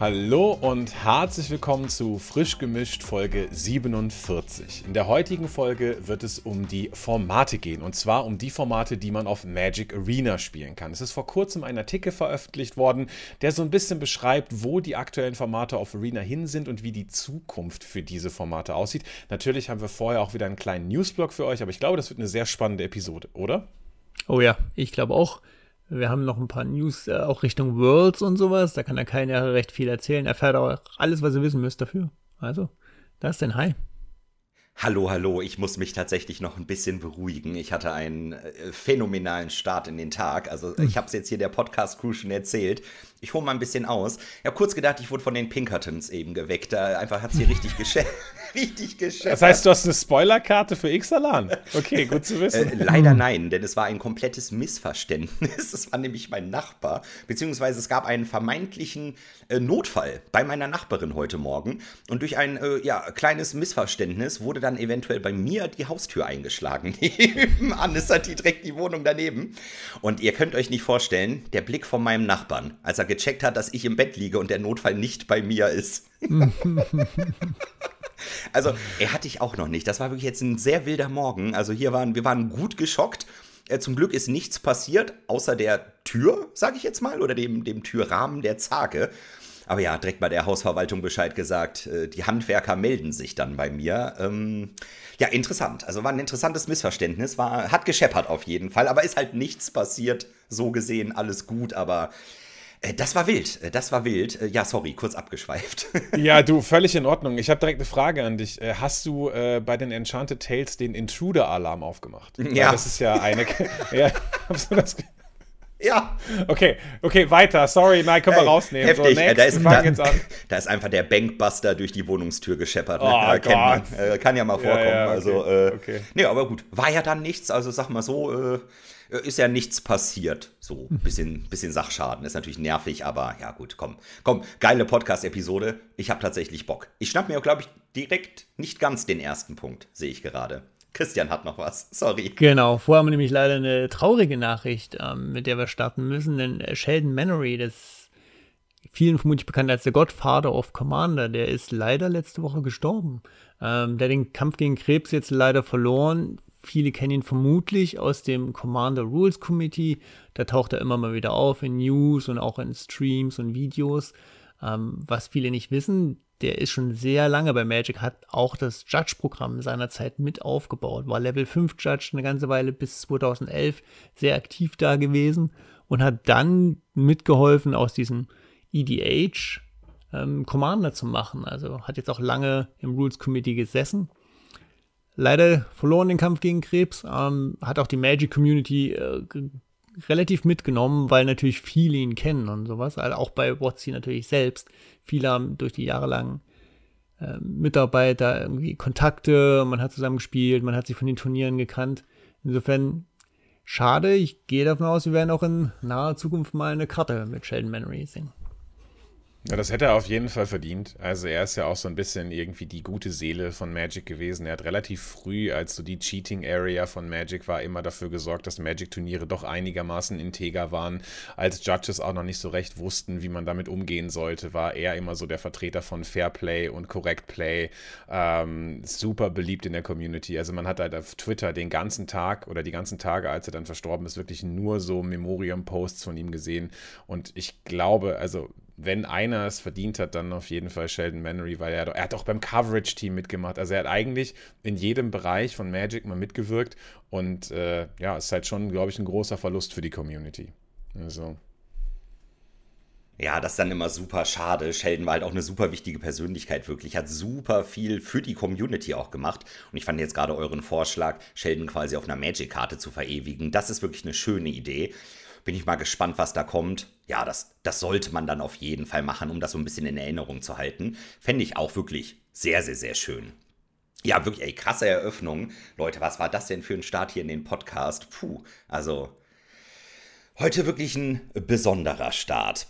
Hallo und herzlich willkommen zu Frisch gemischt Folge 47. In der heutigen Folge wird es um die Formate gehen und zwar um die Formate, die man auf Magic Arena spielen kann. Es ist vor kurzem ein Artikel veröffentlicht worden, der so ein bisschen beschreibt, wo die aktuellen Formate auf Arena hin sind und wie die Zukunft für diese Formate aussieht. Natürlich haben wir vorher auch wieder einen kleinen Newsblog für euch, aber ich glaube, das wird eine sehr spannende Episode, oder? Oh ja, ich glaube auch. Wir haben noch ein paar News äh, auch Richtung Worlds und sowas. Da kann der keiner recht viel erzählen. Er Erfährt auch alles, was ihr wissen müsst dafür. Also, das ist denn Hi. Hallo, hallo, ich muss mich tatsächlich noch ein bisschen beruhigen. Ich hatte einen äh, phänomenalen Start in den Tag. Also hm. ich habe es jetzt hier der Podcast-Crew schon erzählt. Ich hole mal ein bisschen aus. Ich habe kurz gedacht, ich wurde von den Pinkertons eben geweckt. Da einfach hat sie richtig geschäft. richtig geschäft. Das heißt, du hast eine Spoilerkarte für Ixalan. Okay, gut zu wissen. äh, leider nein, denn es war ein komplettes Missverständnis. Es war nämlich mein Nachbar, beziehungsweise es gab einen vermeintlichen äh, Notfall bei meiner Nachbarin heute Morgen. Und durch ein äh, ja, kleines Missverständnis wurde dann eventuell bei mir die Haustür eingeschlagen. Nebenan ist halt die, direkt die Wohnung daneben. Und ihr könnt euch nicht vorstellen, der Blick von meinem Nachbarn, als er gecheckt hat, dass ich im Bett liege und der Notfall nicht bei mir ist. also, er hatte ich auch noch nicht. Das war wirklich jetzt ein sehr wilder Morgen. Also, hier waren wir waren gut geschockt. Äh, zum Glück ist nichts passiert, außer der Tür, sage ich jetzt mal, oder dem, dem Türrahmen der Zage. Aber ja, direkt bei der Hausverwaltung Bescheid gesagt, äh, die Handwerker melden sich dann bei mir. Ähm, ja, interessant. Also war ein interessantes Missverständnis, war, hat gescheppert auf jeden Fall, aber ist halt nichts passiert. So gesehen, alles gut, aber das war wild, äh, das war wild. Äh, ja, sorry, kurz abgeschweift. Ja, du, völlig in Ordnung. Ich habe direkt eine Frage an dich. Hast du äh, bei den Enchanted Tales den Intruder-Alarm aufgemacht? Ja. Weil das ist ja eine. ja, hast du das ja. Okay, okay, weiter. Sorry, nein, können wir rausnehmen. Heftig. So, next, da, ist, da, da, ist einfach der Bankbuster durch die Wohnungstür gescheppert. Ne? Oh, äh, kennt man. Äh, kann ja mal vorkommen. Ja, ja, okay, also, äh, okay. Nee, aber gut. War ja dann nichts. Also sag mal so, äh, ist ja nichts passiert. So ein bisschen, bisschen Sachschaden. Ist natürlich nervig, aber ja gut, komm. Komm, geile Podcast-Episode. Ich habe tatsächlich Bock. Ich schnapp mir, glaube ich, direkt nicht ganz den ersten Punkt, sehe ich gerade. Christian hat noch was. Sorry. Genau, vorher haben wir nämlich leider eine traurige Nachricht, ähm, mit der wir starten müssen, denn Sheldon Mannery, das vielen vermutlich bekannt als der Godfather of Commander, der ist leider letzte Woche gestorben. Ähm, der hat den Kampf gegen Krebs jetzt leider verloren. Viele kennen ihn vermutlich aus dem Commander Rules Committee. Da taucht er immer mal wieder auf in News und auch in Streams und Videos. Ähm, was viele nicht wissen, der ist schon sehr lange bei Magic, hat auch das Judge-Programm seinerzeit mit aufgebaut, war Level 5 Judge eine ganze Weile bis 2011 sehr aktiv da gewesen und hat dann mitgeholfen, aus diesem EDH ähm, Commander zu machen. Also hat jetzt auch lange im Rules Committee gesessen leider verloren den Kampf gegen Krebs. Ähm, hat auch die Magic Community äh, relativ mitgenommen, weil natürlich viele ihn kennen und sowas. Also auch bei WotC natürlich selbst. Viele haben durch die Jahre lang äh, Mitarbeiter irgendwie Kontakte, man hat zusammen gespielt, man hat sich von den Turnieren gekannt. Insofern schade. Ich gehe davon aus, wir werden auch in naher Zukunft mal eine Karte mit Sheldon Mannery sehen. Ja, das hätte er auf jeden Fall verdient. Also er ist ja auch so ein bisschen irgendwie die gute Seele von Magic gewesen. Er hat relativ früh, als so die Cheating-Area von Magic war, immer dafür gesorgt, dass Magic-Turniere doch einigermaßen integer waren. Als Judges auch noch nicht so recht wussten, wie man damit umgehen sollte, war er immer so der Vertreter von Fairplay und Correct Play. Ähm, super beliebt in der Community. Also man hat halt auf Twitter den ganzen Tag oder die ganzen Tage, als er dann verstorben ist, wirklich nur so Memoriam-Posts von ihm gesehen. Und ich glaube, also wenn einer es verdient hat, dann auf jeden Fall Sheldon Mannery, weil er, er hat auch beim Coverage-Team mitgemacht. Also er hat eigentlich in jedem Bereich von Magic mal mitgewirkt und äh, ja, ist halt schon, glaube ich, ein großer Verlust für die Community. Also. Ja, das ist dann immer super schade. Sheldon war halt auch eine super wichtige Persönlichkeit, wirklich. Hat super viel für die Community auch gemacht. Und ich fand jetzt gerade euren Vorschlag, Sheldon quasi auf einer Magic-Karte zu verewigen. Das ist wirklich eine schöne Idee. Bin ich mal gespannt, was da kommt. Ja, das, das sollte man dann auf jeden Fall machen, um das so ein bisschen in Erinnerung zu halten. Fände ich auch wirklich sehr, sehr, sehr schön. Ja, wirklich, ey, krasse Eröffnung. Leute, was war das denn für ein Start hier in den Podcast? Puh, also heute wirklich ein besonderer Start.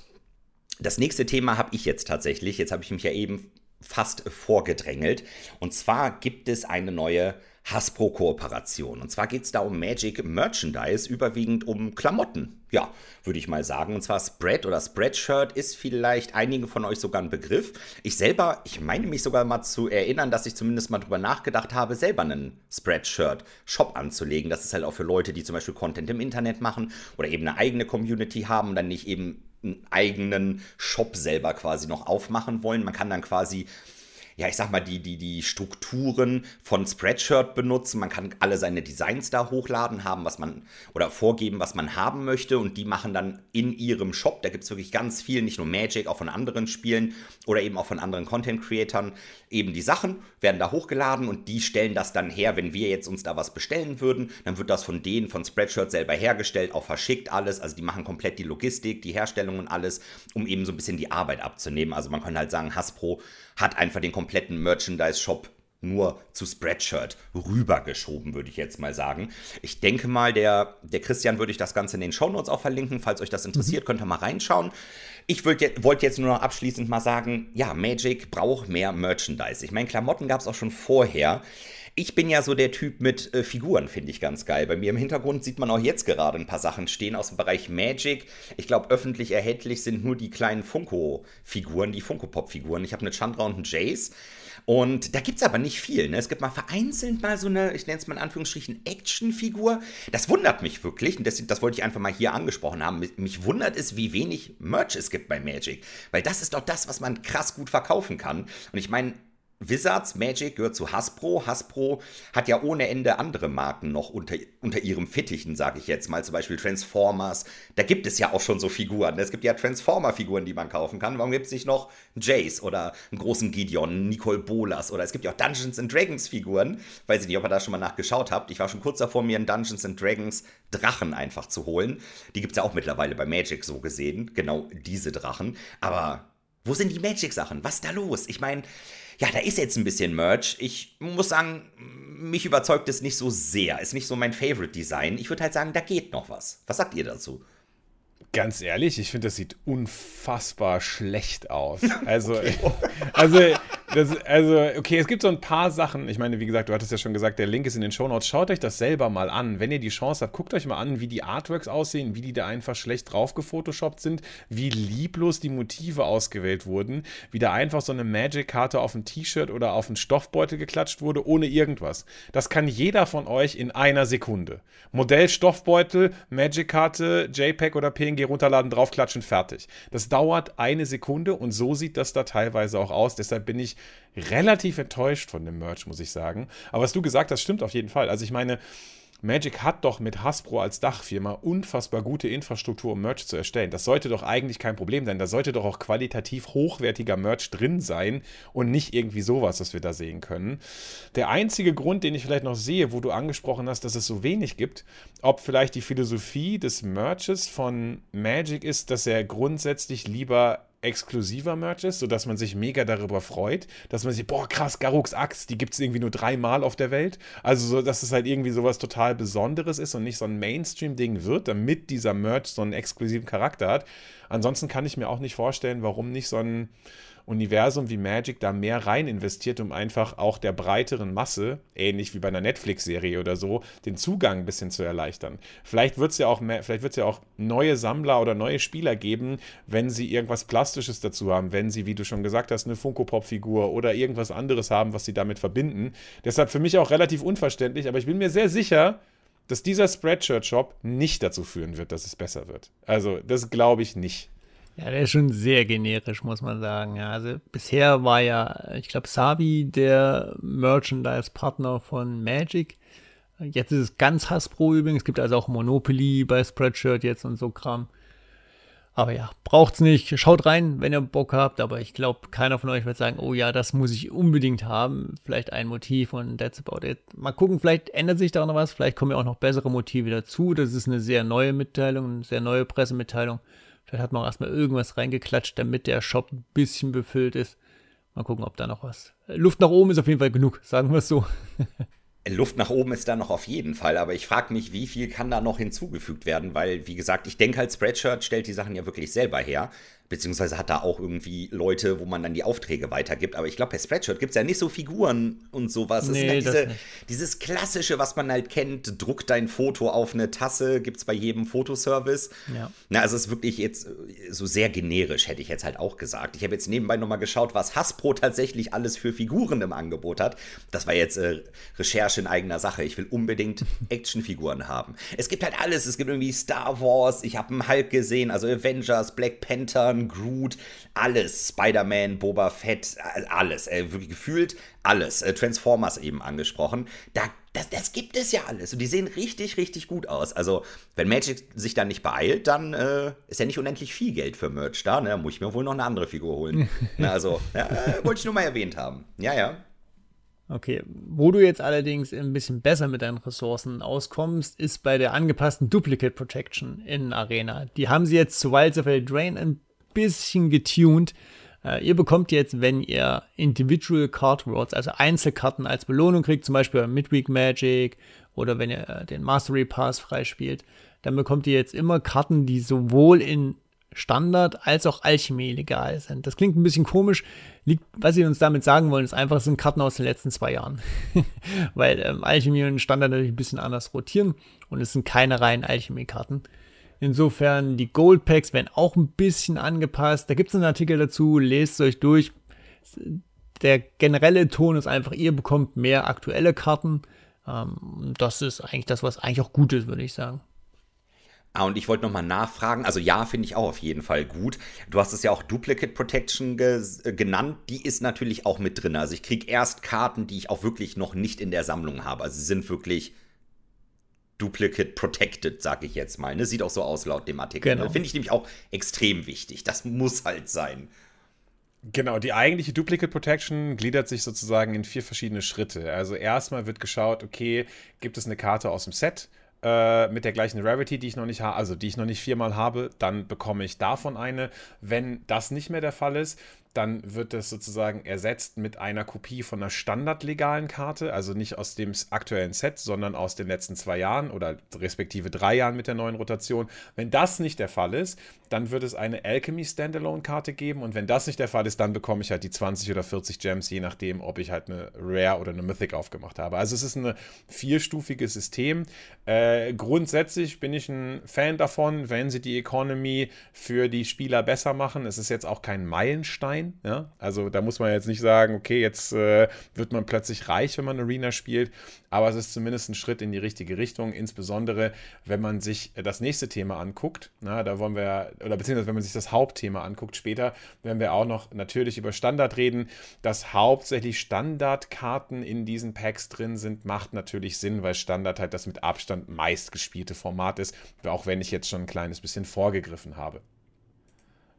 Das nächste Thema habe ich jetzt tatsächlich. Jetzt habe ich mich ja eben fast vorgedrängelt. Und zwar gibt es eine neue Hasbro-Kooperation. Und zwar geht es da um Magic Merchandise, überwiegend um Klamotten. Ja, würde ich mal sagen. Und zwar Spread oder Spreadshirt ist vielleicht einigen von euch sogar ein Begriff. Ich selber, ich meine mich sogar mal zu erinnern, dass ich zumindest mal drüber nachgedacht habe, selber einen Spreadshirt-Shop anzulegen. Das ist halt auch für Leute, die zum Beispiel Content im Internet machen oder eben eine eigene Community haben und dann nicht eben einen eigenen Shop selber quasi noch aufmachen wollen. Man kann dann quasi ja, ich sag mal, die, die, die Strukturen von Spreadshirt benutzen. Man kann alle seine Designs da hochladen, haben, was man, oder vorgeben, was man haben möchte. Und die machen dann in ihrem Shop, da gibt es wirklich ganz viel, nicht nur Magic, auch von anderen Spielen oder eben auch von anderen Content-Creatern, eben die Sachen, werden da hochgeladen und die stellen das dann her, wenn wir jetzt uns da was bestellen würden, dann wird das von denen, von Spreadshirt selber hergestellt, auch verschickt alles. Also die machen komplett die Logistik, die Herstellung und alles, um eben so ein bisschen die Arbeit abzunehmen. Also man kann halt sagen, Hasbro hat einfach den kompletten Merchandise-Shop nur zu Spreadshirt rübergeschoben, würde ich jetzt mal sagen. Ich denke mal, der, der Christian würde ich das Ganze in den Shownotes auch verlinken. Falls euch das interessiert, mhm. könnt ihr mal reinschauen. Ich wollte jetzt nur noch abschließend mal sagen, ja, Magic braucht mehr Merchandise. Ich meine, Klamotten gab es auch schon vorher. Ich bin ja so der Typ mit äh, Figuren, finde ich ganz geil. Bei mir im Hintergrund sieht man auch jetzt gerade ein paar Sachen stehen aus dem Bereich Magic. Ich glaube, öffentlich erhältlich sind nur die kleinen Funko-Figuren, die Funko-Pop-Figuren. Ich habe eine Chandra und einen Jace. Und da gibt es aber nicht viel. Ne? Es gibt mal vereinzelt mal so eine, ich nenne es mal in Anführungsstrichen, Actionfigur. Das wundert mich wirklich. Und das, das wollte ich einfach mal hier angesprochen haben. Mich, wundert es, wie wenig Merch es gibt bei Magic. Weil das ist doch das, was man krass gut verkaufen kann. Und ich meine, Wizards Magic gehört zu Hasbro. Hasbro hat ja ohne Ende andere Marken noch unter, unter ihrem Fittichen, sage ich jetzt mal. Zum Beispiel Transformers. Da gibt es ja auch schon so Figuren. Es gibt ja Transformer-Figuren, die man kaufen kann. Warum gibt es nicht noch Jace oder einen großen Gideon, Nicole Bolas oder es gibt ja auch Dungeons and Dragons Figuren. Weiß ich nicht, ob ihr da schon mal nachgeschaut habt. Ich war schon kurz davor, mir einen Dungeons and Dragons Drachen einfach zu holen. Die gibt es ja auch mittlerweile bei Magic so gesehen. Genau diese Drachen. Aber wo sind die Magic-Sachen? Was ist da los? Ich meine, ja, da ist jetzt ein bisschen Merch. Ich muss sagen, mich überzeugt es nicht so sehr. Ist nicht so mein Favorite Design. Ich würde halt sagen, da geht noch was. Was sagt ihr dazu? Ganz ehrlich, ich finde, das sieht unfassbar schlecht aus. Also, okay. also, das, also, okay, es gibt so ein paar Sachen. Ich meine, wie gesagt, du hattest ja schon gesagt, der Link ist in den Shownotes. Schaut euch das selber mal an. Wenn ihr die Chance habt, guckt euch mal an, wie die Artworks aussehen, wie die da einfach schlecht drauf gefotoshoppt sind, wie lieblos die Motive ausgewählt wurden, wie da einfach so eine Magic-Karte auf ein T-Shirt oder auf einen Stoffbeutel geklatscht wurde, ohne irgendwas. Das kann jeder von euch in einer Sekunde. Modell Stoffbeutel, Magic-Karte, JPEG oder PNG runterladen, draufklatschen, fertig. Das dauert eine Sekunde und so sieht das da teilweise auch aus. Deshalb bin ich relativ enttäuscht von dem Merch, muss ich sagen. Aber was du gesagt hast, stimmt auf jeden Fall. Also ich meine, Magic hat doch mit Hasbro als Dachfirma unfassbar gute Infrastruktur, um Merch zu erstellen. Das sollte doch eigentlich kein Problem sein. Da sollte doch auch qualitativ hochwertiger Merch drin sein und nicht irgendwie sowas, was wir da sehen können. Der einzige Grund, den ich vielleicht noch sehe, wo du angesprochen hast, dass es so wenig gibt, ob vielleicht die Philosophie des Merches von Magic ist, dass er grundsätzlich lieber exklusiver Merch ist, sodass man sich mega darüber freut, dass man sich, boah, krass, Garuks Axt, die gibt es irgendwie nur dreimal auf der Welt. Also, so, dass es halt irgendwie sowas total Besonderes ist und nicht so ein Mainstream-Ding wird, damit dieser Merch so einen exklusiven Charakter hat. Ansonsten kann ich mir auch nicht vorstellen, warum nicht so ein Universum wie Magic da mehr rein investiert, um einfach auch der breiteren Masse, ähnlich wie bei einer Netflix-Serie oder so, den Zugang ein bisschen zu erleichtern. Vielleicht wird es ja auch ja auch neue Sammler oder neue Spieler geben, wenn sie irgendwas Plastisches dazu haben, wenn sie, wie du schon gesagt hast, eine Funko-Pop-Figur oder irgendwas anderes haben, was sie damit verbinden. Deshalb für mich auch relativ unverständlich, aber ich bin mir sehr sicher, dass dieser Spreadshirt-Shop nicht dazu führen wird, dass es besser wird. Also, das glaube ich nicht. Ja, der ist schon sehr generisch, muss man sagen. Ja, also bisher war ja, ich glaube, Savi der Merchandise-Partner von Magic. Jetzt ist es ganz Hasbro übrigens. Es gibt also auch Monopoly bei Spreadshirt jetzt und so Kram. Aber ja, braucht's nicht. Schaut rein, wenn ihr Bock habt. Aber ich glaube, keiner von euch wird sagen, oh ja, das muss ich unbedingt haben. Vielleicht ein Motiv und that's about it. Mal gucken, vielleicht ändert sich da noch was. Vielleicht kommen ja auch noch bessere Motive dazu. Das ist eine sehr neue Mitteilung, eine sehr neue Pressemitteilung. Vielleicht hat man auch erstmal irgendwas reingeklatscht, damit der Shop ein bisschen befüllt ist. Mal gucken, ob da noch was. Luft nach oben ist auf jeden Fall genug, sagen wir es so. Luft nach oben ist da noch auf jeden Fall, aber ich frage mich, wie viel kann da noch hinzugefügt werden, weil, wie gesagt, ich denke halt, Spreadshirt stellt die Sachen ja wirklich selber her. Beziehungsweise hat da auch irgendwie Leute, wo man dann die Aufträge weitergibt. Aber ich glaube, bei Spreadshirt gibt es ja nicht so Figuren und sowas. Nee, ja diese, dieses Klassische, was man halt kennt, druck dein Foto auf eine Tasse, gibt es bei jedem Fotoservice. Ja. Na, also es ist wirklich jetzt äh, so sehr generisch, hätte ich jetzt halt auch gesagt. Ich habe jetzt nebenbei nochmal geschaut, was Hasbro tatsächlich alles für Figuren im Angebot hat. Das war jetzt äh, Recherche in eigener Sache. Ich will unbedingt Actionfiguren haben. Es gibt halt alles. Es gibt irgendwie Star Wars, ich habe einen Hulk gesehen, also Avengers, Black Panther, Groot, alles. Spider-Man, Boba Fett, alles. Äh, wirklich gefühlt alles. Äh, Transformers eben angesprochen. Da, das, das gibt es ja alles. Und die sehen richtig, richtig gut aus. Also, wenn Magic sich dann nicht beeilt, dann äh, ist ja nicht unendlich viel Geld für Merch da. Ne? Muss ich mir wohl noch eine andere Figur holen. Na, also, ja, äh, wollte ich nur mal erwähnt haben. Ja, ja. Okay, wo du jetzt allerdings ein bisschen besser mit deinen Ressourcen auskommst, ist bei der angepassten Duplicate Protection in Arena. Die haben sie jetzt zu Wilds of Eldraine ein bisschen getuned. Äh, ihr bekommt jetzt, wenn ihr Individual Card Words, also Einzelkarten als Belohnung kriegt, zum Beispiel Midweek Magic oder wenn ihr äh, den Mastery Pass freispielt, dann bekommt ihr jetzt immer Karten, die sowohl in Standard als auch Alchemie legal sind. Das klingt ein bisschen komisch. Liegt, was sie uns damit sagen wollen, ist einfach, es sind Karten aus den letzten zwei Jahren. Weil ähm, Alchemie und Standard natürlich ein bisschen anders rotieren und es sind keine reinen Alchemie-Karten. Insofern, die Gold Packs werden auch ein bisschen angepasst. Da gibt es einen Artikel dazu, lest es euch durch. Der generelle Ton ist einfach, ihr bekommt mehr aktuelle Karten. Ähm, das ist eigentlich das, was eigentlich auch gut ist, würde ich sagen. Ah, und ich wollte nochmal nachfragen, also ja, finde ich auch auf jeden Fall gut. Du hast es ja auch Duplicate Protection äh, genannt, die ist natürlich auch mit drin. Also ich kriege erst Karten, die ich auch wirklich noch nicht in der Sammlung habe. Also sie sind wirklich Duplicate Protected, sage ich jetzt mal. Ne? Sieht auch so aus laut dem Artikel. Genau. Finde ich nämlich auch extrem wichtig. Das muss halt sein. Genau, die eigentliche Duplicate Protection gliedert sich sozusagen in vier verschiedene Schritte. Also erstmal wird geschaut, okay, gibt es eine Karte aus dem Set? Äh, mit der gleichen Rarity, die ich noch nicht habe, also die ich noch nicht viermal habe, dann bekomme ich davon eine. Wenn das nicht mehr der Fall ist, dann wird das sozusagen ersetzt mit einer Kopie von einer standardlegalen Karte, also nicht aus dem aktuellen Set, sondern aus den letzten zwei Jahren oder respektive drei Jahren mit der neuen Rotation. Wenn das nicht der Fall ist, dann wird es eine Alchemy Standalone-Karte geben und wenn das nicht der Fall ist, dann bekomme ich halt die 20 oder 40 Gems, je nachdem, ob ich halt eine Rare oder eine Mythic aufgemacht habe. Also es ist ein vierstufiges System. Äh, grundsätzlich bin ich ein Fan davon, wenn sie die Economy für die Spieler besser machen. Es ist jetzt auch kein Meilenstein sein. Ja? Also da muss man jetzt nicht sagen, okay, jetzt äh, wird man plötzlich reich, wenn man Arena spielt, aber es ist zumindest ein Schritt in die richtige Richtung, insbesondere wenn man sich das nächste Thema anguckt. Na, da wollen wir, oder beziehungsweise wenn man sich das Hauptthema anguckt, später werden wir auch noch natürlich über Standard reden. Dass hauptsächlich Standardkarten in diesen Packs drin sind, macht natürlich Sinn, weil Standard halt das mit Abstand meistgespielte Format ist, auch wenn ich jetzt schon ein kleines bisschen vorgegriffen habe.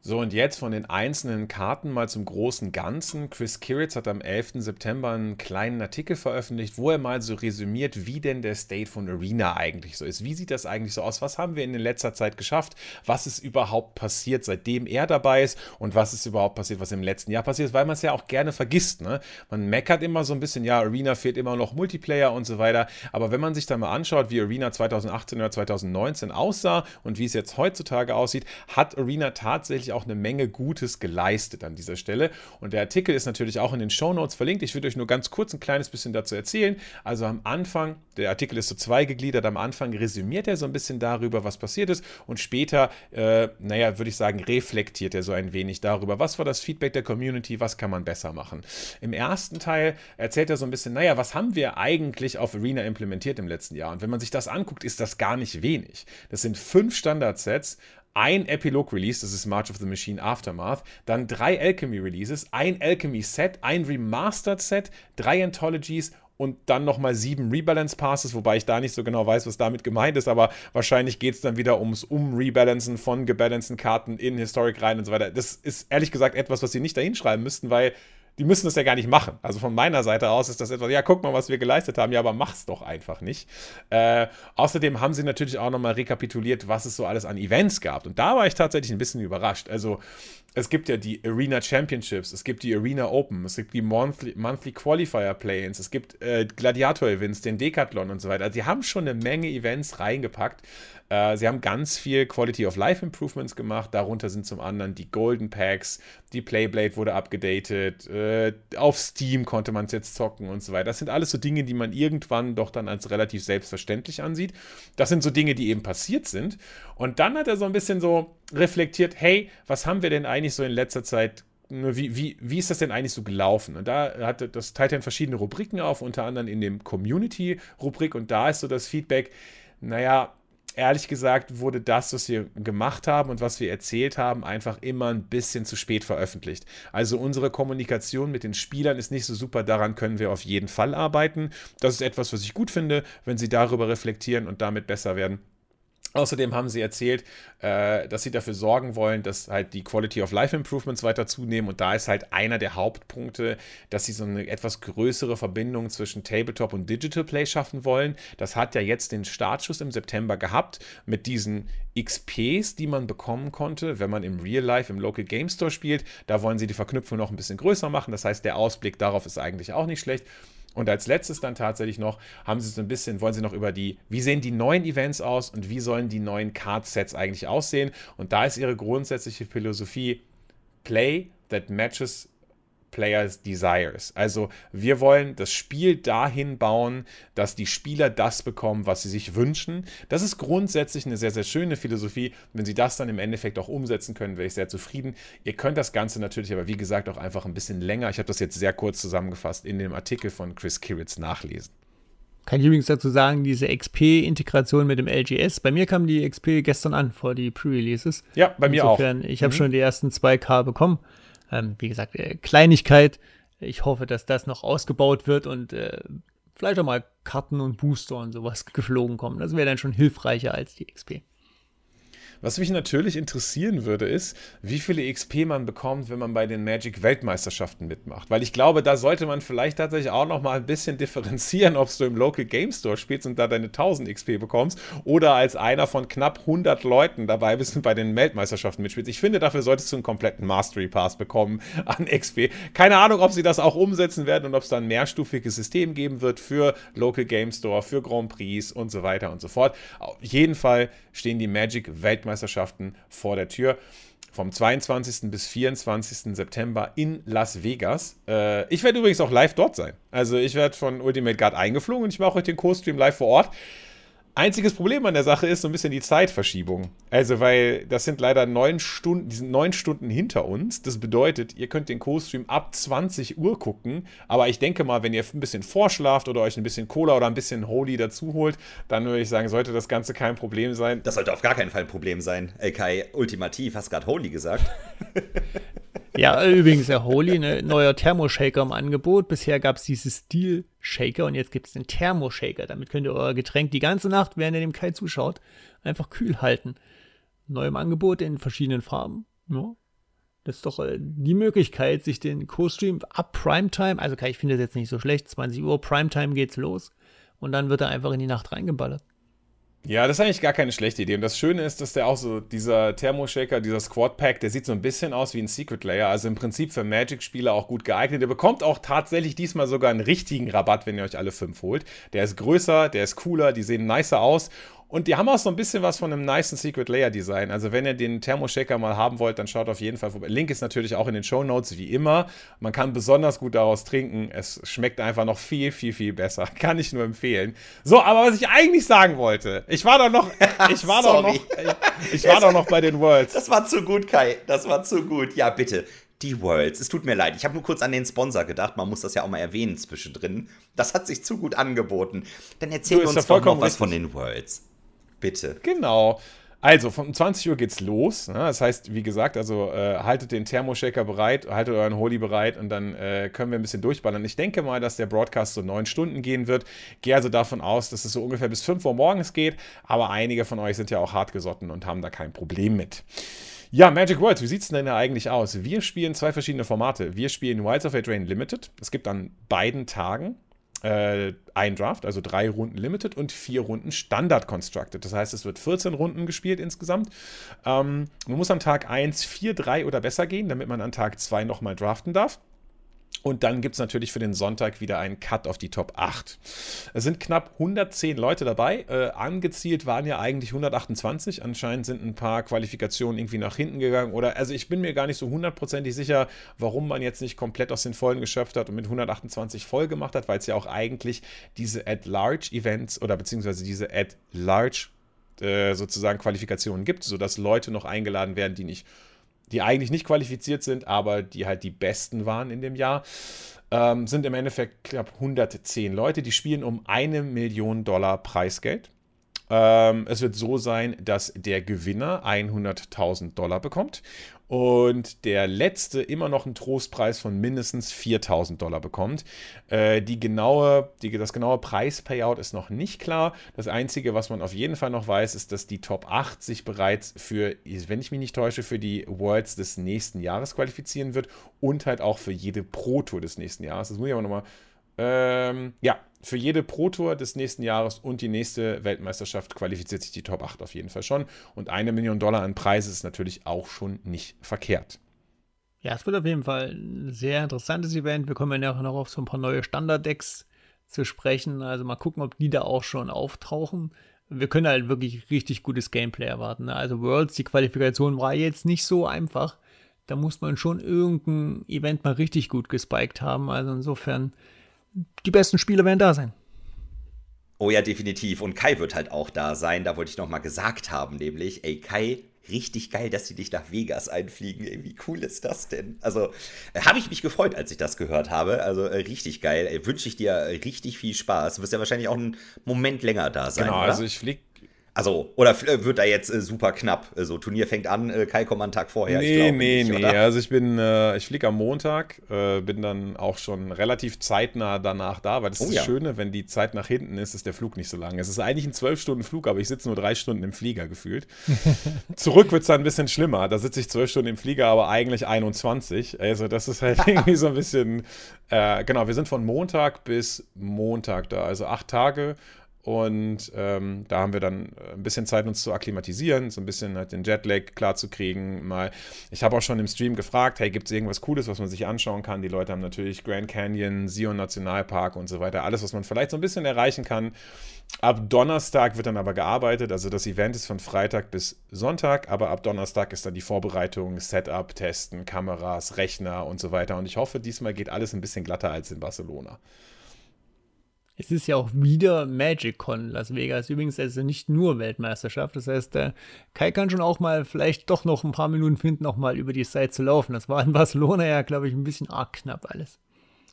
So, und jetzt von den einzelnen Karten mal zum großen Ganzen. Chris Kiritz hat am 11. September einen kleinen Artikel veröffentlicht, wo er mal so resümiert, wie denn der State von Arena eigentlich so ist. Wie sieht das eigentlich so aus? Was haben wir in letzter Zeit geschafft? Was ist überhaupt passiert, seitdem er dabei ist? Und was ist überhaupt passiert, was im letzten Jahr passiert ist? Weil man es ja auch gerne vergisst. Ne? Man meckert immer so ein bisschen, ja, Arena fehlt immer noch Multiplayer und so weiter. Aber wenn man sich dann mal anschaut, wie Arena 2018 oder 2019 aussah und wie es jetzt heutzutage aussieht, hat Arena tatsächlich auch eine Menge Gutes geleistet an dieser Stelle. Und der Artikel ist natürlich auch in den Show Notes verlinkt. Ich würde euch nur ganz kurz ein kleines bisschen dazu erzählen. Also am Anfang, der Artikel ist so zweigegliedert, am Anfang resümiert er so ein bisschen darüber, was passiert ist und später, äh, naja, würde ich sagen, reflektiert er so ein wenig darüber, was war das Feedback der Community, was kann man besser machen. Im ersten Teil erzählt er so ein bisschen, naja, was haben wir eigentlich auf Arena implementiert im letzten Jahr? Und wenn man sich das anguckt, ist das gar nicht wenig. Das sind fünf Standardsets, ein Epilog-Release, das ist March of the Machine Aftermath, dann drei Alchemy-Releases, ein Alchemy-Set, ein Remastered-Set, drei Anthologies und dann nochmal sieben Rebalance-Passes, wobei ich da nicht so genau weiß, was damit gemeint ist, aber wahrscheinlich geht es dann wieder ums Um-Rebalancen von gebalanceden Karten in Historic rein und so weiter. Das ist ehrlich gesagt etwas, was sie nicht da hinschreiben müssten, weil die müssen das ja gar nicht machen. Also von meiner Seite aus ist das etwas, ja, guck mal, was wir geleistet haben, ja, aber mach's doch einfach nicht. Äh, außerdem haben sie natürlich auch nochmal rekapituliert, was es so alles an Events gab. Und da war ich tatsächlich ein bisschen überrascht. Also es gibt ja die Arena Championships, es gibt die Arena Open, es gibt die Monthly, Monthly Qualifier Play-ins, es gibt äh, Gladiator-Events, den Decathlon und so weiter. Also, die haben schon eine Menge Events reingepackt. Äh, sie haben ganz viel Quality of Life Improvements gemacht. Darunter sind zum anderen die Golden Packs, die Playblade wurde abgedatet, äh, auf Steam konnte man es jetzt zocken und so weiter. Das sind alles so Dinge, die man irgendwann doch dann als relativ selbstverständlich ansieht. Das sind so Dinge, die eben passiert sind. Und dann hat er so ein bisschen so reflektiert, hey, was haben wir denn eigentlich so in letzter Zeit ne, wie, wie, wie ist das denn eigentlich so gelaufen? Und da hat das teilt er verschiedene Rubriken auf, unter anderem in dem Community-Rubrik. Und da ist so das Feedback, naja, ehrlich gesagt wurde das, was wir gemacht haben und was wir erzählt haben, einfach immer ein bisschen zu spät veröffentlicht. Also unsere Kommunikation mit den Spielern ist nicht so super, daran können wir auf jeden Fall arbeiten. Das ist etwas, was ich gut finde, wenn sie darüber reflektieren und damit besser werden. Außerdem haben sie erzählt, äh, dass sie dafür sorgen wollen, dass halt die Quality of Life Improvements weiter zunehmen. Und da ist halt einer der Hauptpunkte, dass sie so eine etwas größere Verbindung zwischen Tabletop und Digital Play schaffen wollen. Das hat ja jetzt den Startschuss im September gehabt mit diesen XPs, die man bekommen konnte, wenn man im Real Life im Local Game Store spielt. Da wollen sie die Verknüpfung noch ein bisschen größer machen. Das heißt, der Ausblick darauf ist eigentlich auch nicht schlecht. Und als letztes dann tatsächlich noch, haben sie so ein bisschen, wollen sie noch über die, wie sehen die neuen Events aus und wie sollen die neuen Card-Sets eigentlich aussehen. Und da ist ihre grundsätzliche Philosophie, Play that matches Players Desires. Also wir wollen das Spiel dahin bauen, dass die Spieler das bekommen, was sie sich wünschen. Das ist grundsätzlich eine sehr, sehr schöne Philosophie. Wenn sie das dann im Endeffekt auch umsetzen können, wäre ich sehr zufrieden. Ihr könnt das Ganze natürlich aber, wie gesagt, auch einfach ein bisschen länger, ich habe das jetzt sehr kurz zusammengefasst, in dem Artikel von Chris Kiritz nachlesen. Kann ich übrigens dazu sagen, diese XP-Integration mit dem LGS, bei mir kam die XP gestern an, vor die Pre-Releases. Ja, bei mir Insofern, auch. Ich habe mhm. schon die ersten 2K bekommen. Ähm, wie gesagt, äh, Kleinigkeit. Ich hoffe, dass das noch ausgebaut wird und äh, vielleicht auch mal Karten und Booster und sowas geflogen kommen. Das wäre dann schon hilfreicher als die XP. Was mich natürlich interessieren würde, ist, wie viele XP man bekommt, wenn man bei den Magic-Weltmeisterschaften mitmacht. Weil ich glaube, da sollte man vielleicht tatsächlich auch noch mal ein bisschen differenzieren, ob du im Local Game Store spielst und da deine 1000 XP bekommst oder als einer von knapp 100 Leuten dabei bist und bei den Weltmeisterschaften mitspielst. Ich finde, dafür solltest du einen kompletten Mastery Pass bekommen an XP. Keine Ahnung, ob sie das auch umsetzen werden und ob es da ein mehrstufiges System geben wird für Local Game Store, für Grand Prix und so weiter und so fort. Auf jeden Fall stehen die Magic Weltmeisterschaften vor der Tür. Vom 22. bis 24. September in Las Vegas. Äh, ich werde übrigens auch live dort sein. Also ich werde von Ultimate Guard eingeflogen und ich mache euch den Co-Stream live vor Ort. Einziges Problem an der Sache ist so ein bisschen die Zeitverschiebung. Also, weil das sind leider neun Stunden, die sind neun Stunden hinter uns. Das bedeutet, ihr könnt den Co-Stream ab 20 Uhr gucken. Aber ich denke mal, wenn ihr ein bisschen vorschlaft oder euch ein bisschen Cola oder ein bisschen Holy dazu holt, dann würde ich sagen, sollte das Ganze kein Problem sein. Das sollte auf gar keinen Fall ein Problem sein. Ey, Kai, ultimativ, hast gerade Holy gesagt. Ja, übrigens, der Holy, ne, neuer Thermoshaker im Angebot. Bisher gab es dieses Steel Shaker und jetzt gibt es den Thermoshaker. Damit könnt ihr euer Getränk die ganze Nacht, während ihr dem Kai zuschaut, einfach kühl halten. Neu im Angebot in verschiedenen Farben. Ja. Das ist doch äh, die Möglichkeit, sich den Co-Stream ab Primetime, also Kai, ich finde das jetzt nicht so schlecht, 20 Uhr Primetime geht's los und dann wird er einfach in die Nacht reingeballert. Ja, das ist eigentlich gar keine schlechte Idee. Und das Schöne ist, dass der auch so, dieser Thermoshaker, dieser Squad Pack, der sieht so ein bisschen aus wie ein Secret Layer. Also im Prinzip für Magic-Spieler auch gut geeignet. Der bekommt auch tatsächlich diesmal sogar einen richtigen Rabatt, wenn ihr euch alle fünf holt. Der ist größer, der ist cooler, die sehen nicer aus. Und die haben auch so ein bisschen was von einem nice Secret Layer Design. Also wenn ihr den Thermoshaker mal haben wollt, dann schaut auf jeden Fall vorbei. Link ist natürlich auch in den Show Notes wie immer. Man kann besonders gut daraus trinken. Es schmeckt einfach noch viel, viel, viel besser. Kann ich nur empfehlen. So, aber was ich eigentlich sagen wollte, ich war doch noch, ich war doch noch, ich war doch noch bei den Worlds. Das war zu gut, Kai. Das war zu gut. Ja, bitte die Worlds. Es tut mir leid. Ich habe nur kurz an den Sponsor gedacht. Man muss das ja auch mal erwähnen zwischendrin. Das hat sich zu gut angeboten. Dann erzähl uns doch noch was richtig. von den Worlds. Bitte. Genau. Also, von 20 Uhr geht's los. Ne? Das heißt, wie gesagt, also äh, haltet den Thermoshaker bereit, haltet euren Holy bereit und dann äh, können wir ein bisschen durchballern. Ich denke mal, dass der Broadcast so neun Stunden gehen wird. Gehe also davon aus, dass es so ungefähr bis 5 Uhr morgens geht. Aber einige von euch sind ja auch hartgesotten und haben da kein Problem mit. Ja, Magic Worlds, wie sieht es denn eigentlich aus? Wir spielen zwei verschiedene Formate. Wir spielen Wilds of Eldraine Limited. Es gibt an beiden Tagen äh, ein Draft, also drei Runden Limited und vier Runden Standard Constructed. Das heißt, es wird 14 Runden gespielt insgesamt. Ähm, man muss am Tag 1 4, 3 oder besser gehen, damit man an Tag 2 nochmal draften darf. Und dann gibt es natürlich für den Sonntag wieder einen Cut auf die Top 8. Es sind knapp 110 Leute dabei. Äh, angezielt waren ja eigentlich 128. Anscheinend sind ein paar Qualifikationen irgendwie nach hinten gegangen. Oder also ich bin mir gar nicht so hundertprozentig sicher, warum man jetzt nicht komplett aus den Vollen geschöpft hat und mit 128 voll gemacht hat, weil es ja auch eigentlich diese At-Large-Events oder beziehungsweise diese At-Large äh, sozusagen Qualifikationen gibt, sodass Leute noch eingeladen werden, die nicht die eigentlich nicht qualifiziert sind, aber die halt die besten waren in dem Jahr. Ähm, sind im Endeffekt knapp 110 Leute, die spielen um eine Million Dollar Preisgeld. Ähm, es wird so sein, dass der Gewinner 100.000 Dollar bekommt und der letzte immer noch einen Trostpreis von mindestens 4000 Dollar bekommt. Äh, die genaue, die, das genaue Preispayout ist noch nicht klar. Das Einzige, was man auf jeden Fall noch weiß, ist, dass die Top 8 sich bereits für, wenn ich mich nicht täusche, für die Worlds des nächsten Jahres qualifizieren wird und halt auch für jede Pro-Tour des nächsten Jahres. Das muss ich aber nochmal ähm, ja, für jede Pro-Tour des nächsten Jahres und die nächste Weltmeisterschaft qualifiziert sich die Top 8 auf jeden Fall schon. Und eine Million Dollar an Preise ist natürlich auch schon nicht verkehrt. Ja, es wird auf jeden Fall ein sehr interessantes Event. Wir kommen ja noch auf so ein paar neue Standard-Decks zu sprechen. Also mal gucken, ob die da auch schon auftauchen. Wir können halt wirklich richtig gutes Gameplay erwarten. Ne? Also Worlds, die Qualifikation war jetzt nicht so einfach. Da muss man schon irgendein Event mal richtig gut gespiked haben. Also insofern die besten Spieler werden da sein. Oh ja, definitiv. Und Kai wird halt auch da sein. Da wollte ich noch mal gesagt haben, nämlich, ey, Kai, richtig geil, dass sie dich nach Vegas einfliegen. Ey, wie cool ist das denn? Also, äh, habe ich mich gefreut, als ich das gehört habe. Also, äh, richtig geil. Wünsche ich dir richtig viel Spaß. Du wirst ja wahrscheinlich auch einen Moment länger da sein. Genau, oder? also ich fliege also, oder äh, wird da jetzt äh, super knapp? So, also, Turnier fängt an, äh, Kai kommt einen Tag vorher. Nee, nee, nicht, nee. Oder? Also ich bin, äh, ich fliege am Montag, äh, bin dann auch schon relativ zeitnah danach da, weil das oh, ist das ja. Schöne, wenn die Zeit nach hinten ist, ist der Flug nicht so lang. Es ist eigentlich ein zwölf Stunden Flug, aber ich sitze nur drei Stunden im Flieger gefühlt. Zurück wird es dann ein bisschen schlimmer. Da sitze ich zwölf Stunden im Flieger, aber eigentlich 21. Also das ist halt irgendwie so ein bisschen, äh, genau, wir sind von Montag bis Montag da, also acht Tage und ähm, da haben wir dann äh, ein bisschen Zeit, uns zu akklimatisieren, so ein bisschen halt den Jetlag klarzukriegen. Mal, ich habe auch schon im Stream gefragt, hey, gibt es irgendwas Cooles, was man sich anschauen kann? Die Leute haben natürlich Grand Canyon, Zion Nationalpark und so weiter, alles, was man vielleicht so ein bisschen erreichen kann. Ab Donnerstag wird dann aber gearbeitet, also das Event ist von Freitag bis Sonntag, aber ab Donnerstag ist dann die Vorbereitung, Setup, Testen, Kameras, Rechner und so weiter. Und ich hoffe, diesmal geht alles ein bisschen glatter als in Barcelona. Es ist ja auch wieder Magic Con Las Vegas. Übrigens, also nicht nur Weltmeisterschaft. Das heißt, der Kai kann schon auch mal vielleicht doch noch ein paar Minuten finden, auch mal über die Seite zu laufen. Das war in Barcelona ja, glaube ich, ein bisschen arg knapp alles.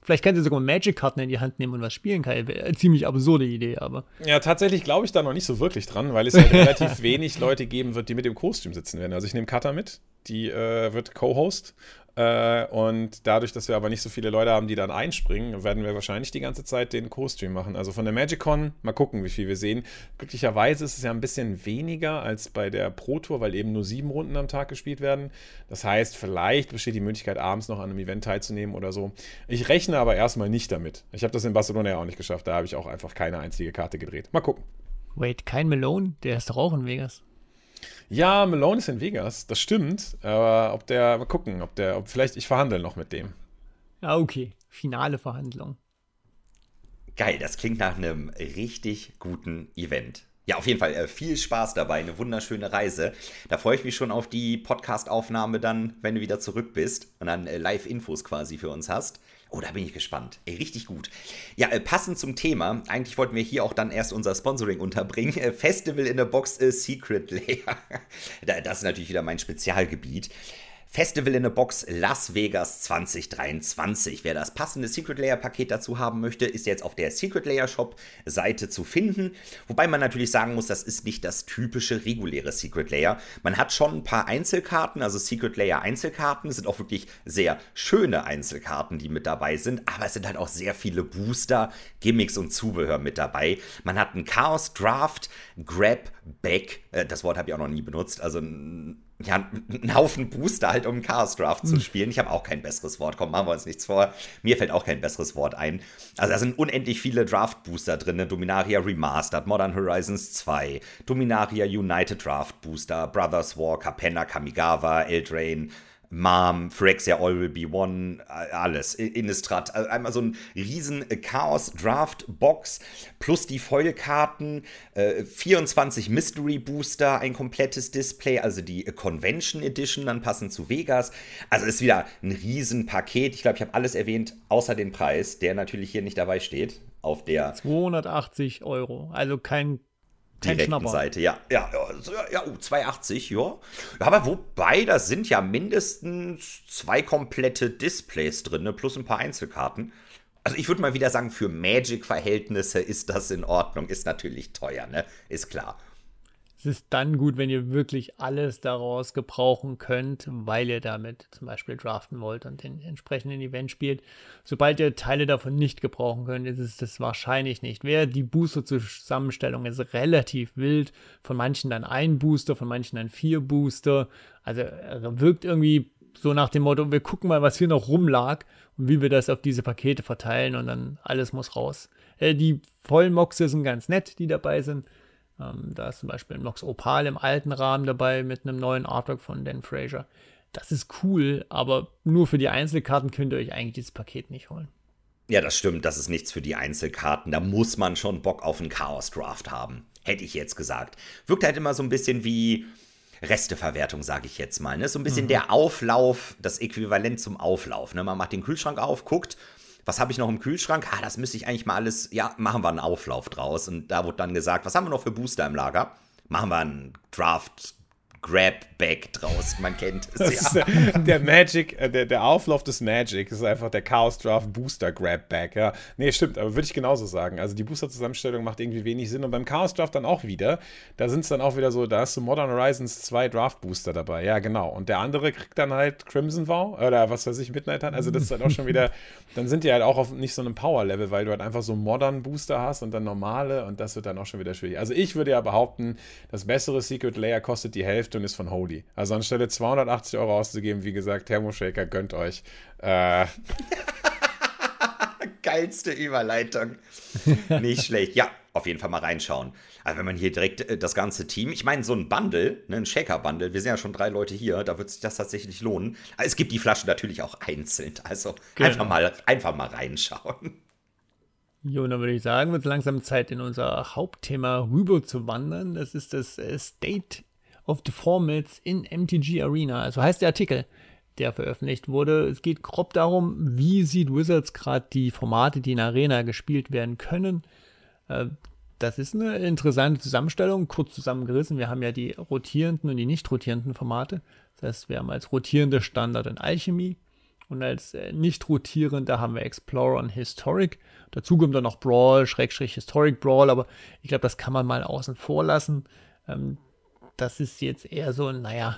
Vielleicht kann sie sogar Magic-Karten in die Hand nehmen und was spielen, Kai. Eine ziemlich absurde Idee, aber. Ja, tatsächlich glaube ich da noch nicht so wirklich dran, weil es halt relativ wenig Leute geben wird, die mit dem Kostüm sitzen werden. Also ich nehme Cutter mit, die äh, wird Co-Host äh, und dadurch, dass wir aber nicht so viele Leute haben, die dann einspringen, werden wir wahrscheinlich die ganze Zeit den Co-Stream machen. Also von der MagicCon, mal gucken, wie viel wir sehen. Glücklicherweise ist es ja ein bisschen weniger als bei der Pro Tour, weil eben nur sieben Runden am Tag gespielt werden. Das heißt, vielleicht besteht die Möglichkeit, abends noch an einem Event teilzunehmen oder so. Ich rechne aber erstmal nicht damit. Ich habe das in Barcelona ja auch nicht geschafft. Da habe ich auch einfach keine einzige Karte gedreht. Mal gucken. Wait, kein Malone? Der ist doch auch in Vegas. Ja, Malone ist in Vegas, das stimmt. Aber ob der, mal gucken, ob der, ob vielleicht ich verhandle noch mit dem. Ah, okay. Finale Verhandlung. Geil, das klingt nach einem richtig guten Event. Ja, auf jeden Fall äh, viel Spaß dabei, eine wunderschöne Reise. Da freue ich mich schon auf die Podcast-Aufnahme dann, wenn du wieder zurück bist und dann äh, Live-Infos quasi für uns hast. Oh, da bin ich gespannt. Ey, richtig gut. Ja, äh, passend zum Thema, eigentlich wollten wir hier auch dann erst unser Sponsoring unterbringen. Äh, Festival in der Box äh, Secret Layer. das ist natürlich wieder mein Spezialgebiet. Festival in a Box Las Vegas 2023. Wer das passende Secret Layer Paket dazu haben möchte, ist jetzt auf der Secret Layer Shop Seite zu finden. Wobei man natürlich sagen muss, das ist nicht das typische reguläre Secret Layer. Man hat schon ein paar Einzelkarten, also Secret Layer Einzelkarten. Sind auch wirklich sehr schöne Einzelkarten, die mit dabei sind. Aber es sind halt auch sehr viele Booster, Gimmicks und Zubehör mit dabei. Man hat ein Chaos Draft, Grab, Back. Äh, das Wort habe ich auch noch nie benutzt. Also ein ja, einen Haufen Booster halt, um Chaos Draft zu hm. spielen. Ich habe auch kein besseres Wort. Komm, machen wir uns nichts vor. Mir fällt auch kein besseres Wort ein. Also da sind unendlich viele Draft Booster drin. Ne? Dominaria Remastered, Modern Horizons 2, Dominaria United Draft Booster, Brothers War, Capenna, Kamigawa, Eldraine, Mom, Phyrexia All Will Be One, alles. Innistrad, also einmal so ein riesen Chaos Draft Box plus die Foilkarten, äh, 24 Mystery Booster, ein komplettes Display, also die Convention Edition, dann passend zu Vegas. Also ist wieder ein riesen Paket. Ich glaube, ich habe alles erwähnt, außer den Preis, der natürlich hier nicht dabei steht. Auf der 280 Euro. Also kein direkten Seite. Ja, ja, ja, ja, 280, ja. Aber wobei, da sind ja mindestens zwei komplette Displays drin, ne, plus ein paar Einzelkarten. Also ich würde mal wieder sagen, für Magic-Verhältnisse ist das in Ordnung. Ist natürlich teuer, ne? Ist klar. Es ist dann gut, wenn ihr wirklich alles daraus gebrauchen könnt, weil ihr damit zum Beispiel draften wollt und den entsprechenden Event spielt. Sobald ihr Teile davon nicht gebrauchen könnt, ist es das wahrscheinlich nicht. Wer die Booster-Zusammenstellung ist relativ wild. Von manchen dann ein Booster, von manchen dann vier Booster. Also er wirkt irgendwie so nach dem Motto, wir gucken mal, was hier noch rumlag und wie wir das auf diese Pakete verteilen und dann alles muss raus. Äh, die Vollmoxe sind ganz nett, die dabei sind. Ähm, da ist zum Beispiel ein Nox Opal im alten Rahmen dabei mit einem neuen Artwork von Dan Fraser. Das ist cool, aber nur für die Einzelkarten könnt ihr euch eigentlich dieses Paket nicht holen. Ja, das stimmt, das ist nichts für die Einzelkarten. Da muss man schon Bock auf einen Chaos Draft haben. Hätte ich jetzt gesagt. Wirkt halt immer so ein bisschen wie Resteverwertung, sage ich jetzt mal. Ne? So ein bisschen mhm. der Auflauf, das Äquivalent zum Auflauf. Ne? Man macht den Kühlschrank auf, guckt, was habe ich noch im Kühlschrank? Ah, das müsste ich eigentlich mal alles, ja, machen wir einen Auflauf draus. Und da wurde dann gesagt, was haben wir noch für Booster im Lager? Machen wir einen Draft Grab-Bag draus. Man kennt es ja. Der, der, Magic, äh, der, der Auflauf des Magic ist einfach der Chaos Draft Booster Grab-Bag. Ja. Nee, stimmt, aber würde ich genauso sagen. Also die Booster-Zusammenstellung macht irgendwie wenig Sinn. Und beim Chaos Draft dann auch wieder. Da sind es dann auch wieder so, da hast du Modern Horizons 2 Draft-Booster dabei. Ja, genau. Und der andere kriegt dann halt Crimson Vow oder was weiß ich, Midnight Hunt. Also das ist dann auch schon wieder, dann sind die halt auch auf nicht so einem Power-Level, weil du halt einfach so Modern Booster hast und dann normale und das wird dann auch schon wieder schwierig. Also ich würde ja behaupten, das bessere Secret Layer kostet die Hälfte und ist von Holy. Also anstelle 280 Euro auszugeben, wie gesagt, Thermoshaker gönnt euch. Äh. Geilste Überleitung. Nicht schlecht. Ja, auf jeden Fall mal reinschauen. Also wenn man hier direkt äh, das ganze Team, ich meine, so ein Bundle, ne, ein Shaker-Bundle, wir sind ja schon drei Leute hier, da wird sich das tatsächlich lohnen. Es gibt die Flaschen natürlich auch einzeln, also genau. einfach, mal, einfach mal reinschauen. Jo, dann würde ich sagen, wird es langsam Zeit, in unser Hauptthema rüber zu wandern. Das ist das äh, State of the Formats in MTG Arena. Also heißt der Artikel, der veröffentlicht wurde. Es geht grob darum, wie sieht Wizards gerade die Formate, die in Arena gespielt werden können. Äh, das ist eine interessante Zusammenstellung, kurz zusammengerissen. Wir haben ja die rotierenden und die nicht rotierenden Formate. Das heißt, wir haben als rotierende Standard und Alchemy und als äh, nicht rotierende haben wir Explorer und Historic. Dazu kommt dann noch Brawl, Schrägstrich Historic Brawl, aber ich glaube, das kann man mal außen vor lassen. Das ist jetzt eher so, naja,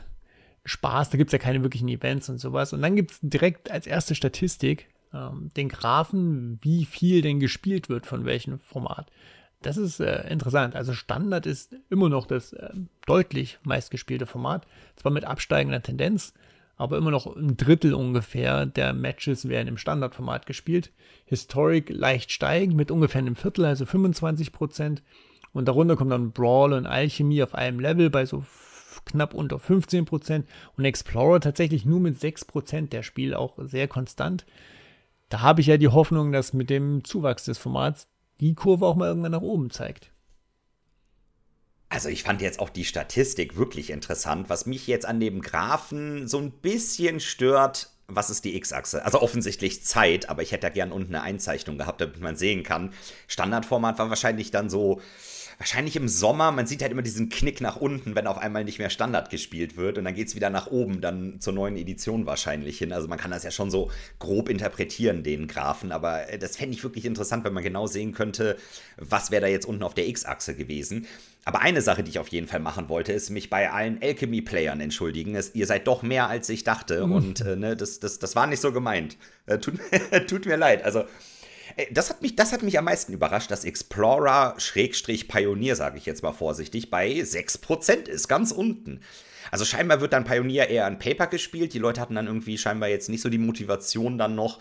Spaß, da gibt es ja keine wirklichen Events und sowas. Und dann gibt es direkt als erste Statistik ähm, den Graphen, wie viel denn gespielt wird von welchem Format. Das ist äh, interessant. Also Standard ist immer noch das äh, deutlich meistgespielte Format. Zwar mit absteigender Tendenz, aber immer noch ein Drittel ungefähr der Matches werden im Standardformat gespielt. Historic leicht steigend mit ungefähr einem Viertel, also 25 Prozent. Und darunter kommt dann Brawl und Alchemie auf einem Level bei so knapp unter 15% und Explorer tatsächlich nur mit 6% der Spiel auch sehr konstant. Da habe ich ja die Hoffnung, dass mit dem Zuwachs des Formats die Kurve auch mal irgendwann nach oben zeigt. Also ich fand jetzt auch die Statistik wirklich interessant. Was mich jetzt an dem Graphen so ein bisschen stört, was ist die X-Achse? Also offensichtlich Zeit, aber ich hätte da gern unten eine Einzeichnung gehabt, damit man sehen kann. Standardformat war wahrscheinlich dann so wahrscheinlich im Sommer, man sieht halt immer diesen Knick nach unten, wenn auf einmal nicht mehr Standard gespielt wird und dann geht es wieder nach oben, dann zur neuen Edition wahrscheinlich hin. Also man kann das ja schon so grob interpretieren, den Graphen, aber äh, das fände ich wirklich interessant, wenn man genau sehen könnte, was wäre da jetzt unten auf der X-Achse gewesen. Aber eine Sache, die ich auf jeden Fall machen wollte, ist mich bei allen Alchemy-Playern entschuldigen. Es, ihr seid doch mehr, als ich dachte. Mhm. Und äh, ne, das, das, das war nicht so gemeint. Äh, tut, tut mir leid. Also das hat mich, das hat mich am meisten überrascht, dass Explorer Schrägstrich Pionier, sage ich jetzt mal vorsichtig, bei 6% ist, ganz unten. Also scheinbar wird dann Pioneer eher an Paper gespielt. Die Leute hatten dann irgendwie scheinbar jetzt nicht so die Motivation dann noch,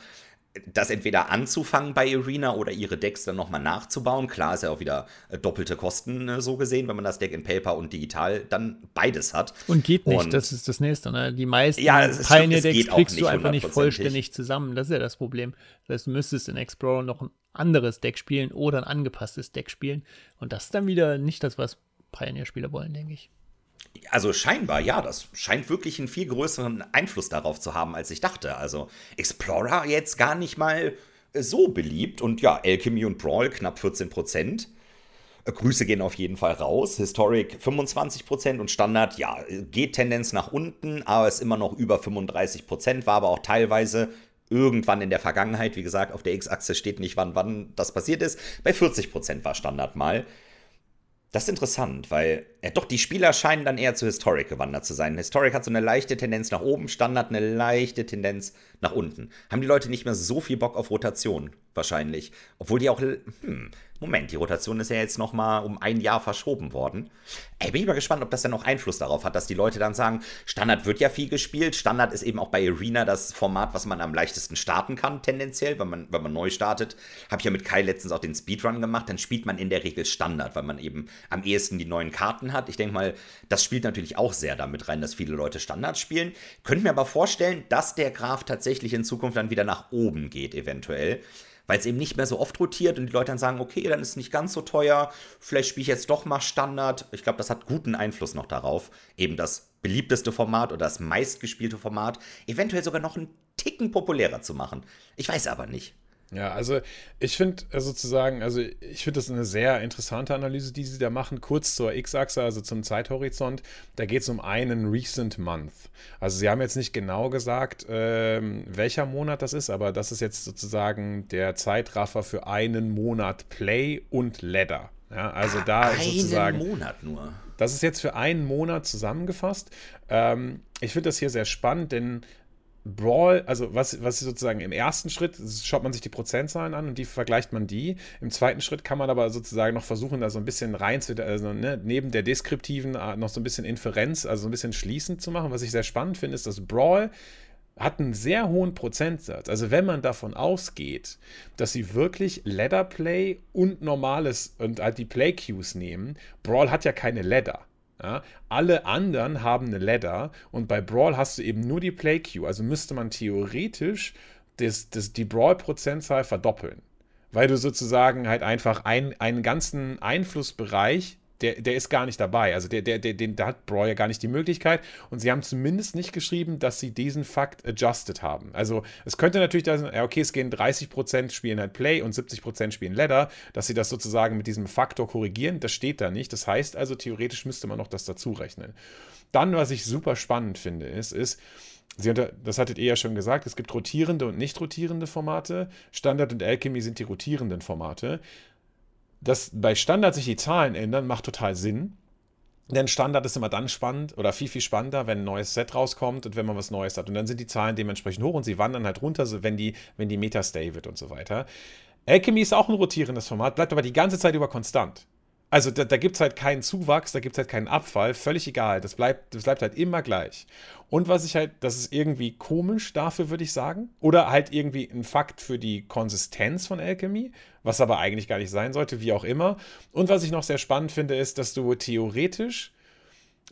das entweder anzufangen bei Arena oder ihre Decks dann nochmal nachzubauen. Klar ist ja auch wieder äh, doppelte Kosten äh, so gesehen, wenn man das Deck in Paper und digital dann beides hat. Und geht nicht, und das ist das nächste. Ne? Die meisten ja, Pioneer-Decks kriegst du einfach nicht vollständig zusammen. Das ist ja das Problem. Das heißt, du müsstest in Explorer noch ein anderes Deck spielen oder ein angepasstes Deck spielen. Und das ist dann wieder nicht das, was Pioneer-Spieler wollen, denke ich. Also scheinbar, ja, das scheint wirklich einen viel größeren Einfluss darauf zu haben, als ich dachte. Also Explorer jetzt gar nicht mal so beliebt und ja, Alchemy und Brawl knapp 14 Prozent. Äh, Grüße gehen auf jeden Fall raus. Historic 25% und Standard, ja, geht Tendenz nach unten, aber ist immer noch über 35%, war aber auch teilweise irgendwann in der Vergangenheit, wie gesagt, auf der X-Achse steht nicht, wann, wann das passiert ist. Bei 40% war Standard mal. Das ist interessant, weil ja, doch die Spieler scheinen dann eher zu Historic gewandert zu sein. Historic hat so eine leichte Tendenz nach oben, Standard eine leichte Tendenz nach unten. Haben die Leute nicht mehr so viel Bock auf Rotation, wahrscheinlich. Obwohl die auch, hm, Moment, die Rotation ist ja jetzt noch mal um ein Jahr verschoben worden. Ey, bin ich mal gespannt, ob das dann noch Einfluss darauf hat, dass die Leute dann sagen, Standard wird ja viel gespielt. Standard ist eben auch bei Arena das Format, was man am leichtesten starten kann, tendenziell, wenn man, wenn man neu startet. Habe ich ja mit Kai letztens auch den Speedrun gemacht. Dann spielt man in der Regel Standard, weil man eben am ehesten die neuen Karten hat. Ich denke mal, das spielt natürlich auch sehr damit rein, dass viele Leute Standard spielen. Könnte mir aber vorstellen, dass der Graph tatsächlich in Zukunft dann wieder nach oben geht, eventuell weil es eben nicht mehr so oft rotiert und die Leute dann sagen, okay, dann ist es nicht ganz so teuer, vielleicht spiele ich jetzt doch mal Standard. Ich glaube, das hat guten Einfluss noch darauf, eben das beliebteste Format oder das meistgespielte Format eventuell sogar noch einen Ticken populärer zu machen. Ich weiß aber nicht. Ja, also ich finde äh, sozusagen, also ich finde das eine sehr interessante Analyse, die sie da machen. Kurz zur X-Achse, also zum Zeithorizont, da geht es um einen Recent Month. Also sie haben jetzt nicht genau gesagt, ähm, welcher Monat das ist, aber das ist jetzt sozusagen der Zeitraffer für einen Monat Play und Ladder. Ja, also ah, da ist sozusagen. Einen Monat nur. Das ist jetzt für einen Monat zusammengefasst. Ähm, ich finde das hier sehr spannend, denn Brawl, also was, was sozusagen im ersten Schritt schaut man sich die Prozentzahlen an und die vergleicht man die. Im zweiten Schritt kann man aber sozusagen noch versuchen, da so ein bisschen rein zu, also ne, neben der deskriptiven noch so ein bisschen Inferenz, also so ein bisschen schließend zu machen. Was ich sehr spannend finde, ist, dass Brawl hat einen sehr hohen Prozentsatz. Also wenn man davon ausgeht, dass sie wirklich Ladder Play und normales und halt die Play Queues nehmen, Brawl hat ja keine Ladder. Ja, alle anderen haben eine Ladder und bei Brawl hast du eben nur die Play Queue. Also müsste man theoretisch das, das, die Brawl-Prozentzahl verdoppeln. Weil du sozusagen halt einfach ein, einen ganzen Einflussbereich der, der ist gar nicht dabei. Also der, der, der, den, da hat ja gar nicht die Möglichkeit. Und sie haben zumindest nicht geschrieben, dass sie diesen Fakt adjusted haben. Also es könnte natürlich sein, ja, okay, es gehen 30% spielen halt Play und 70% spielen Ladder, dass sie das sozusagen mit diesem Faktor korrigieren. Das steht da nicht. Das heißt also, theoretisch müsste man noch das dazu rechnen. Dann, was ich super spannend finde, ist, ist, Sie unter, das hattet ihr ja schon gesagt, es gibt rotierende und nicht rotierende Formate. Standard und Alchemy sind die rotierenden Formate dass bei Standard sich die Zahlen ändern, macht total Sinn. Denn Standard ist immer dann spannend oder viel, viel spannender, wenn ein neues Set rauskommt und wenn man was Neues hat. Und dann sind die Zahlen dementsprechend hoch und sie wandern halt runter, wenn die, wenn die Meta stay wird und so weiter. Alchemy ist auch ein rotierendes Format, bleibt aber die ganze Zeit über konstant. Also da, da gibt es halt keinen Zuwachs, da gibt es halt keinen Abfall, völlig egal. Das bleibt, das bleibt halt immer gleich. Und was ich halt, das ist irgendwie komisch dafür, würde ich sagen. Oder halt irgendwie ein Fakt für die Konsistenz von Alchemy, was aber eigentlich gar nicht sein sollte, wie auch immer. Und was ich noch sehr spannend finde, ist, dass du theoretisch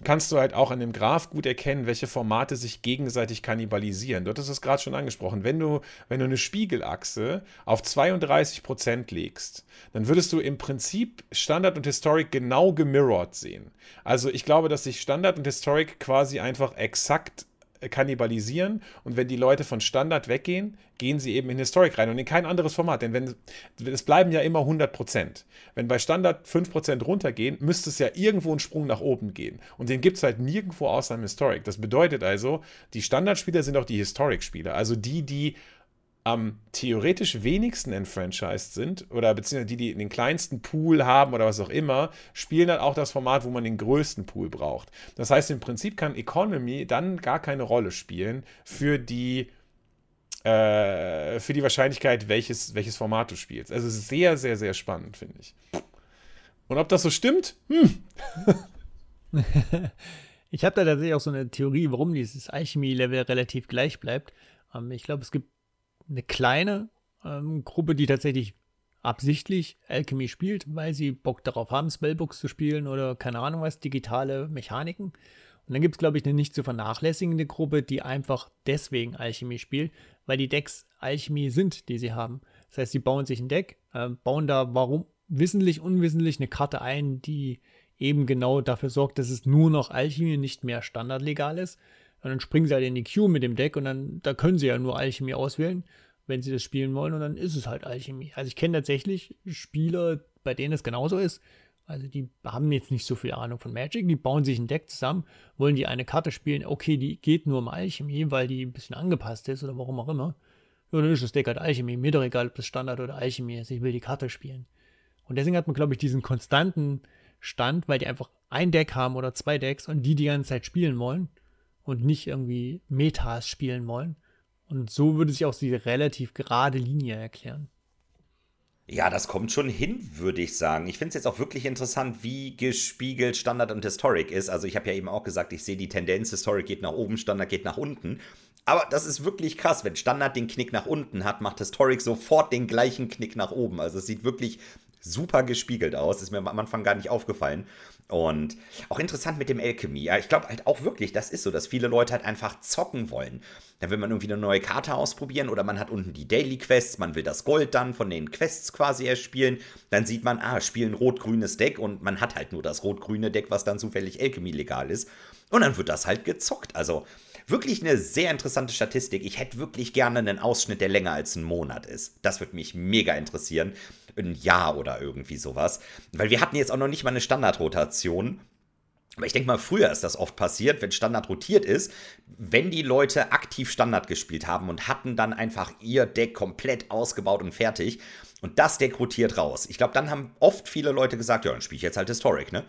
kannst du halt auch an dem Graph gut erkennen, welche Formate sich gegenseitig kannibalisieren. Dort ist es gerade schon angesprochen. Wenn du, wenn du eine Spiegelachse auf 32% legst, dann würdest du im Prinzip Standard und Historic genau gemirrored sehen. Also ich glaube, dass sich Standard und Historic quasi einfach exakt kannibalisieren und wenn die Leute von Standard weggehen, gehen sie eben in Historic rein und in kein anderes Format, denn wenn es bleiben ja immer 100%. Wenn bei Standard 5% runtergehen, müsste es ja irgendwo einen Sprung nach oben gehen und den gibt es halt nirgendwo außer im Historic. Das bedeutet also, die Standardspieler sind auch die Historic-Spieler, also die, die am theoretisch wenigsten enfranchised sind oder beziehungsweise die, die den kleinsten Pool haben oder was auch immer, spielen dann auch das Format, wo man den größten Pool braucht. Das heißt, im Prinzip kann Economy dann gar keine Rolle spielen für die äh, für die Wahrscheinlichkeit, welches, welches Format du spielst. Also sehr, sehr, sehr spannend, finde ich. Und ob das so stimmt? Hm. Ich habe da tatsächlich auch so eine Theorie, warum dieses Alchemie-Level relativ gleich bleibt. Ähm, ich glaube, es gibt eine kleine ähm, Gruppe, die tatsächlich absichtlich Alchemy spielt, weil sie Bock darauf haben, Spellbooks zu spielen oder keine Ahnung was, digitale Mechaniken. Und dann gibt es, glaube ich, eine nicht zu vernachlässigende Gruppe, die einfach deswegen Alchemie spielt, weil die Decks Alchemie sind, die sie haben. Das heißt, sie bauen sich ein Deck, äh, bauen da warum wissentlich, unwissentlich eine Karte ein, die eben genau dafür sorgt, dass es nur noch Alchemie nicht mehr standardlegal ist. Und dann springen sie halt in die Queue mit dem Deck und dann da können sie ja nur Alchemie auswählen, wenn sie das spielen wollen und dann ist es halt Alchemie. Also ich kenne tatsächlich Spieler, bei denen es genauso ist. Also die haben jetzt nicht so viel Ahnung von Magic, die bauen sich ein Deck zusammen, wollen die eine Karte spielen, okay, die geht nur um Alchemie, weil die ein bisschen angepasst ist oder warum auch immer. Ja, dann ist das Deck halt Alchemie, mir doch egal, ob das Standard oder Alchemie ist, ich will die Karte spielen. Und deswegen hat man, glaube ich, diesen konstanten Stand, weil die einfach ein Deck haben oder zwei Decks und die die ganze Zeit spielen wollen und nicht irgendwie Metas spielen wollen. Und so würde sich auch diese relativ gerade Linie erklären. Ja, das kommt schon hin, würde ich sagen. Ich finde es jetzt auch wirklich interessant, wie gespiegelt Standard und Historic ist. Also ich habe ja eben auch gesagt, ich sehe die Tendenz, Historic geht nach oben, Standard geht nach unten. Aber das ist wirklich krass. Wenn Standard den Knick nach unten hat, macht Historic sofort den gleichen Knick nach oben. Also es sieht wirklich super gespiegelt aus. Ist mir am Anfang gar nicht aufgefallen. Und auch interessant mit dem Alchemy. Ja, ich glaube halt auch wirklich, das ist so, dass viele Leute halt einfach zocken wollen. Dann will man irgendwie eine neue Karte ausprobieren oder man hat unten die Daily Quests, man will das Gold dann von den Quests quasi erspielen. Dann sieht man, ah, spielen rot-grünes Deck und man hat halt nur das rot-grüne Deck, was dann zufällig Alchemy legal ist. Und dann wird das halt gezockt. Also wirklich eine sehr interessante Statistik. Ich hätte wirklich gerne einen Ausschnitt, der länger als ein Monat ist. Das würde mich mega interessieren ein Jahr oder irgendwie sowas. Weil wir hatten jetzt auch noch nicht mal eine Standardrotation. Aber ich denke mal, früher ist das oft passiert, wenn Standard rotiert ist, wenn die Leute aktiv Standard gespielt haben und hatten dann einfach ihr Deck komplett ausgebaut und fertig. Und das Deck rotiert raus. Ich glaube, dann haben oft viele Leute gesagt, ja, dann spiele ich jetzt halt Historic, ne?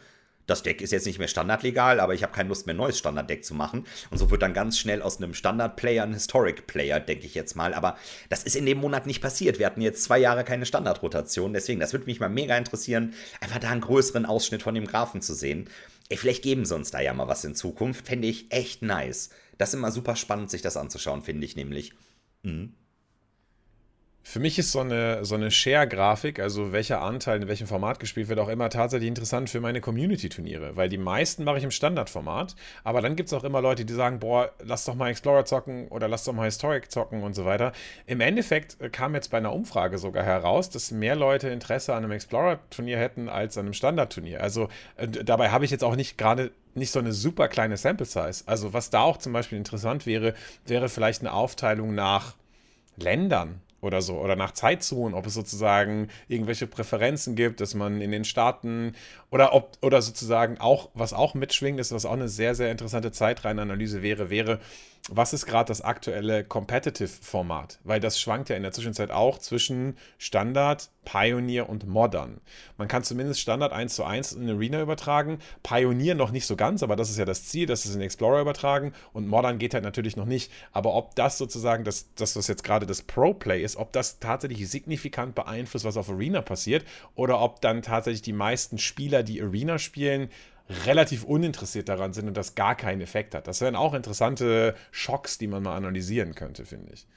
Das Deck ist jetzt nicht mehr standardlegal, aber ich habe keine Lust mehr, ein neues Standarddeck zu machen. Und so wird dann ganz schnell aus einem Standard-Player ein Historic-Player, denke ich jetzt mal. Aber das ist in dem Monat nicht passiert. Wir hatten jetzt zwei Jahre keine Standardrotation. Deswegen, das würde mich mal mega interessieren, einfach da einen größeren Ausschnitt von dem Graphen zu sehen. Ey, vielleicht geben sie uns da ja mal was in Zukunft. Fände ich echt nice. Das ist immer super spannend, sich das anzuschauen, finde ich nämlich. Mhm. Für mich ist so eine, so eine Share-Grafik, also welcher Anteil in welchem Format gespielt wird, auch immer tatsächlich interessant für meine Community-Turniere, weil die meisten mache ich im Standardformat, aber dann gibt es auch immer Leute, die sagen, boah, lass doch mal Explorer zocken oder lass doch mal Historic zocken und so weiter. Im Endeffekt äh, kam jetzt bei einer Umfrage sogar heraus, dass mehr Leute Interesse an einem Explorer-Turnier hätten als an einem Standard-Turnier. Also äh, dabei habe ich jetzt auch nicht gerade nicht so eine super kleine Sample Size. Also was da auch zum Beispiel interessant wäre, wäre vielleicht eine Aufteilung nach Ländern oder so oder nach Zeitzonen, ob es sozusagen irgendwelche Präferenzen gibt, dass man in den Staaten oder ob oder sozusagen auch was auch mitschwingt ist, was auch eine sehr sehr interessante Zeitreihenanalyse wäre, wäre was ist gerade das aktuelle Competitive-Format? Weil das schwankt ja in der Zwischenzeit auch zwischen Standard, Pioneer und Modern. Man kann zumindest Standard 1 zu 1 in Arena übertragen, Pioneer noch nicht so ganz, aber das ist ja das Ziel, dass es in Explorer übertragen und Modern geht halt natürlich noch nicht. Aber ob das sozusagen, das, das was jetzt gerade das Pro-Play ist, ob das tatsächlich signifikant beeinflusst, was auf Arena passiert oder ob dann tatsächlich die meisten Spieler, die Arena spielen, relativ uninteressiert daran sind und das gar keinen Effekt hat. Das wären auch interessante Schocks, die man mal analysieren könnte, finde ich.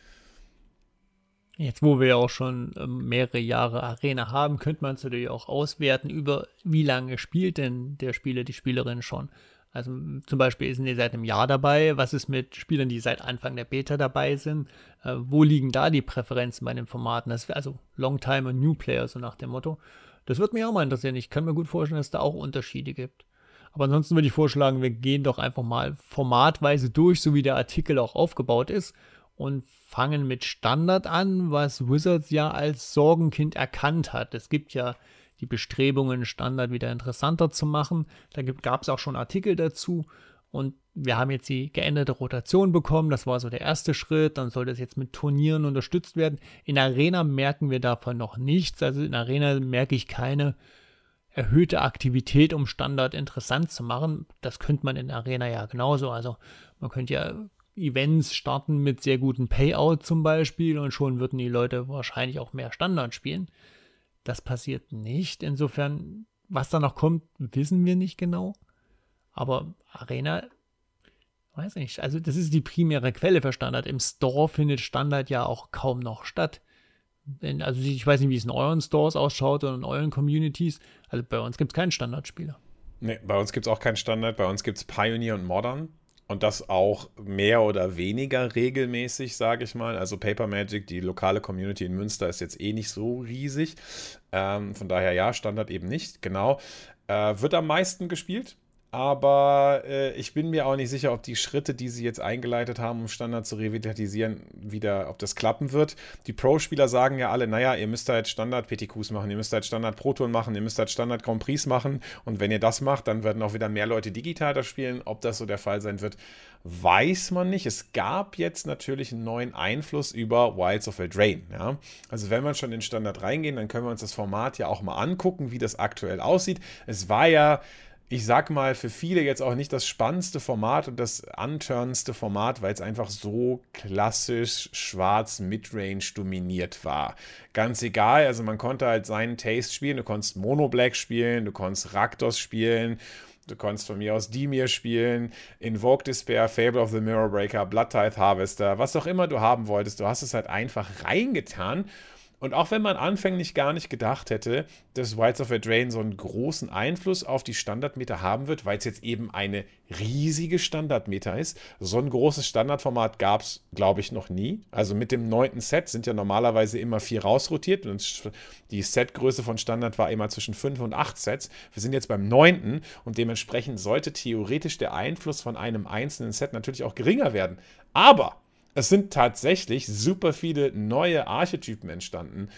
Jetzt, wo wir ja auch schon ähm, mehrere Jahre Arena haben, könnte man es natürlich auch auswerten über, wie lange spielt denn der Spieler, die Spielerin schon. Also zum Beispiel sind die seit einem Jahr dabei. Was ist mit Spielern, die seit Anfang der Beta dabei sind? Äh, wo liegen da die Präferenzen bei den Formaten? Also Long Time und New Player, so nach dem Motto. Das würde mich auch mal interessieren. Ich kann mir gut vorstellen, dass es da auch Unterschiede gibt. Aber ansonsten würde ich vorschlagen, wir gehen doch einfach mal formatweise durch, so wie der Artikel auch aufgebaut ist und fangen mit Standard an, was Wizards ja als Sorgenkind erkannt hat. Es gibt ja die Bestrebungen, Standard wieder interessanter zu machen. Da gab es auch schon Artikel dazu. Und wir haben jetzt die geänderte Rotation bekommen. Das war so der erste Schritt. Dann soll das jetzt mit Turnieren unterstützt werden. In Arena merken wir davon noch nichts. Also in Arena merke ich keine erhöhte Aktivität, um Standard interessant zu machen. Das könnte man in Arena ja genauso. Also man könnte ja Events starten mit sehr guten Payout zum Beispiel und schon würden die Leute wahrscheinlich auch mehr Standard spielen. Das passiert nicht. Insofern, was da noch kommt, wissen wir nicht genau. Aber Arena, weiß nicht, also das ist die primäre Quelle für Standard. Im Store findet Standard ja auch kaum noch statt. Also ich weiß nicht, wie es in euren Stores ausschaut oder in euren Communities. Also bei uns gibt es keinen Standardspieler. Nee, bei uns gibt es auch keinen Standard. Bei uns gibt es Pioneer und Modern. Und das auch mehr oder weniger regelmäßig, sage ich mal. Also Paper Magic, die lokale Community in Münster ist jetzt eh nicht so riesig. Ähm, von daher ja, Standard eben nicht. Genau. Äh, wird am meisten gespielt aber äh, ich bin mir auch nicht sicher, ob die Schritte, die sie jetzt eingeleitet haben, um Standard zu revitalisieren, wieder, ob das klappen wird. Die Pro-Spieler sagen ja alle, naja, ihr müsst halt Standard-PTQs machen, ihr müsst halt Standard-Proton machen, ihr müsst halt Standard-Grand Prix machen und wenn ihr das macht, dann werden auch wieder mehr Leute digital das spielen. Ob das so der Fall sein wird, weiß man nicht. Es gab jetzt natürlich einen neuen Einfluss über Wilds of Eldraine. Ja? Also wenn wir schon in Standard reingehen, dann können wir uns das Format ja auch mal angucken, wie das aktuell aussieht. Es war ja ich sag mal, für viele jetzt auch nicht das spannendste Format und das unturnendste Format, weil es einfach so klassisch schwarz Midrange dominiert war. Ganz egal, also man konnte halt seinen Taste spielen, du konntest Mono Black spielen, du konntest Raktos spielen. Du konntest von mir aus Dimir spielen, Invoke Despair, Fable of the Mirror Breaker, Blood Tithe Harvester, was auch immer du haben wolltest. Du hast es halt einfach reingetan und auch wenn man anfänglich gar nicht gedacht hätte, dass Whites of a Drain so einen großen Einfluss auf die Standardmeter haben wird, weil es jetzt eben eine riesige Standardmeter ist, so ein großes Standardformat gab es, glaube ich, noch nie. Also mit dem neunten Set sind ja normalerweise immer vier rausrotiert und die Setgröße von Standard war immer zwischen fünf und acht Sets. Wir sind jetzt beim neunten und dementsprechend sollte theoretisch der Einfluss von einem einzelnen Set natürlich auch geringer werden. Aber es sind tatsächlich super viele neue Archetypen entstanden.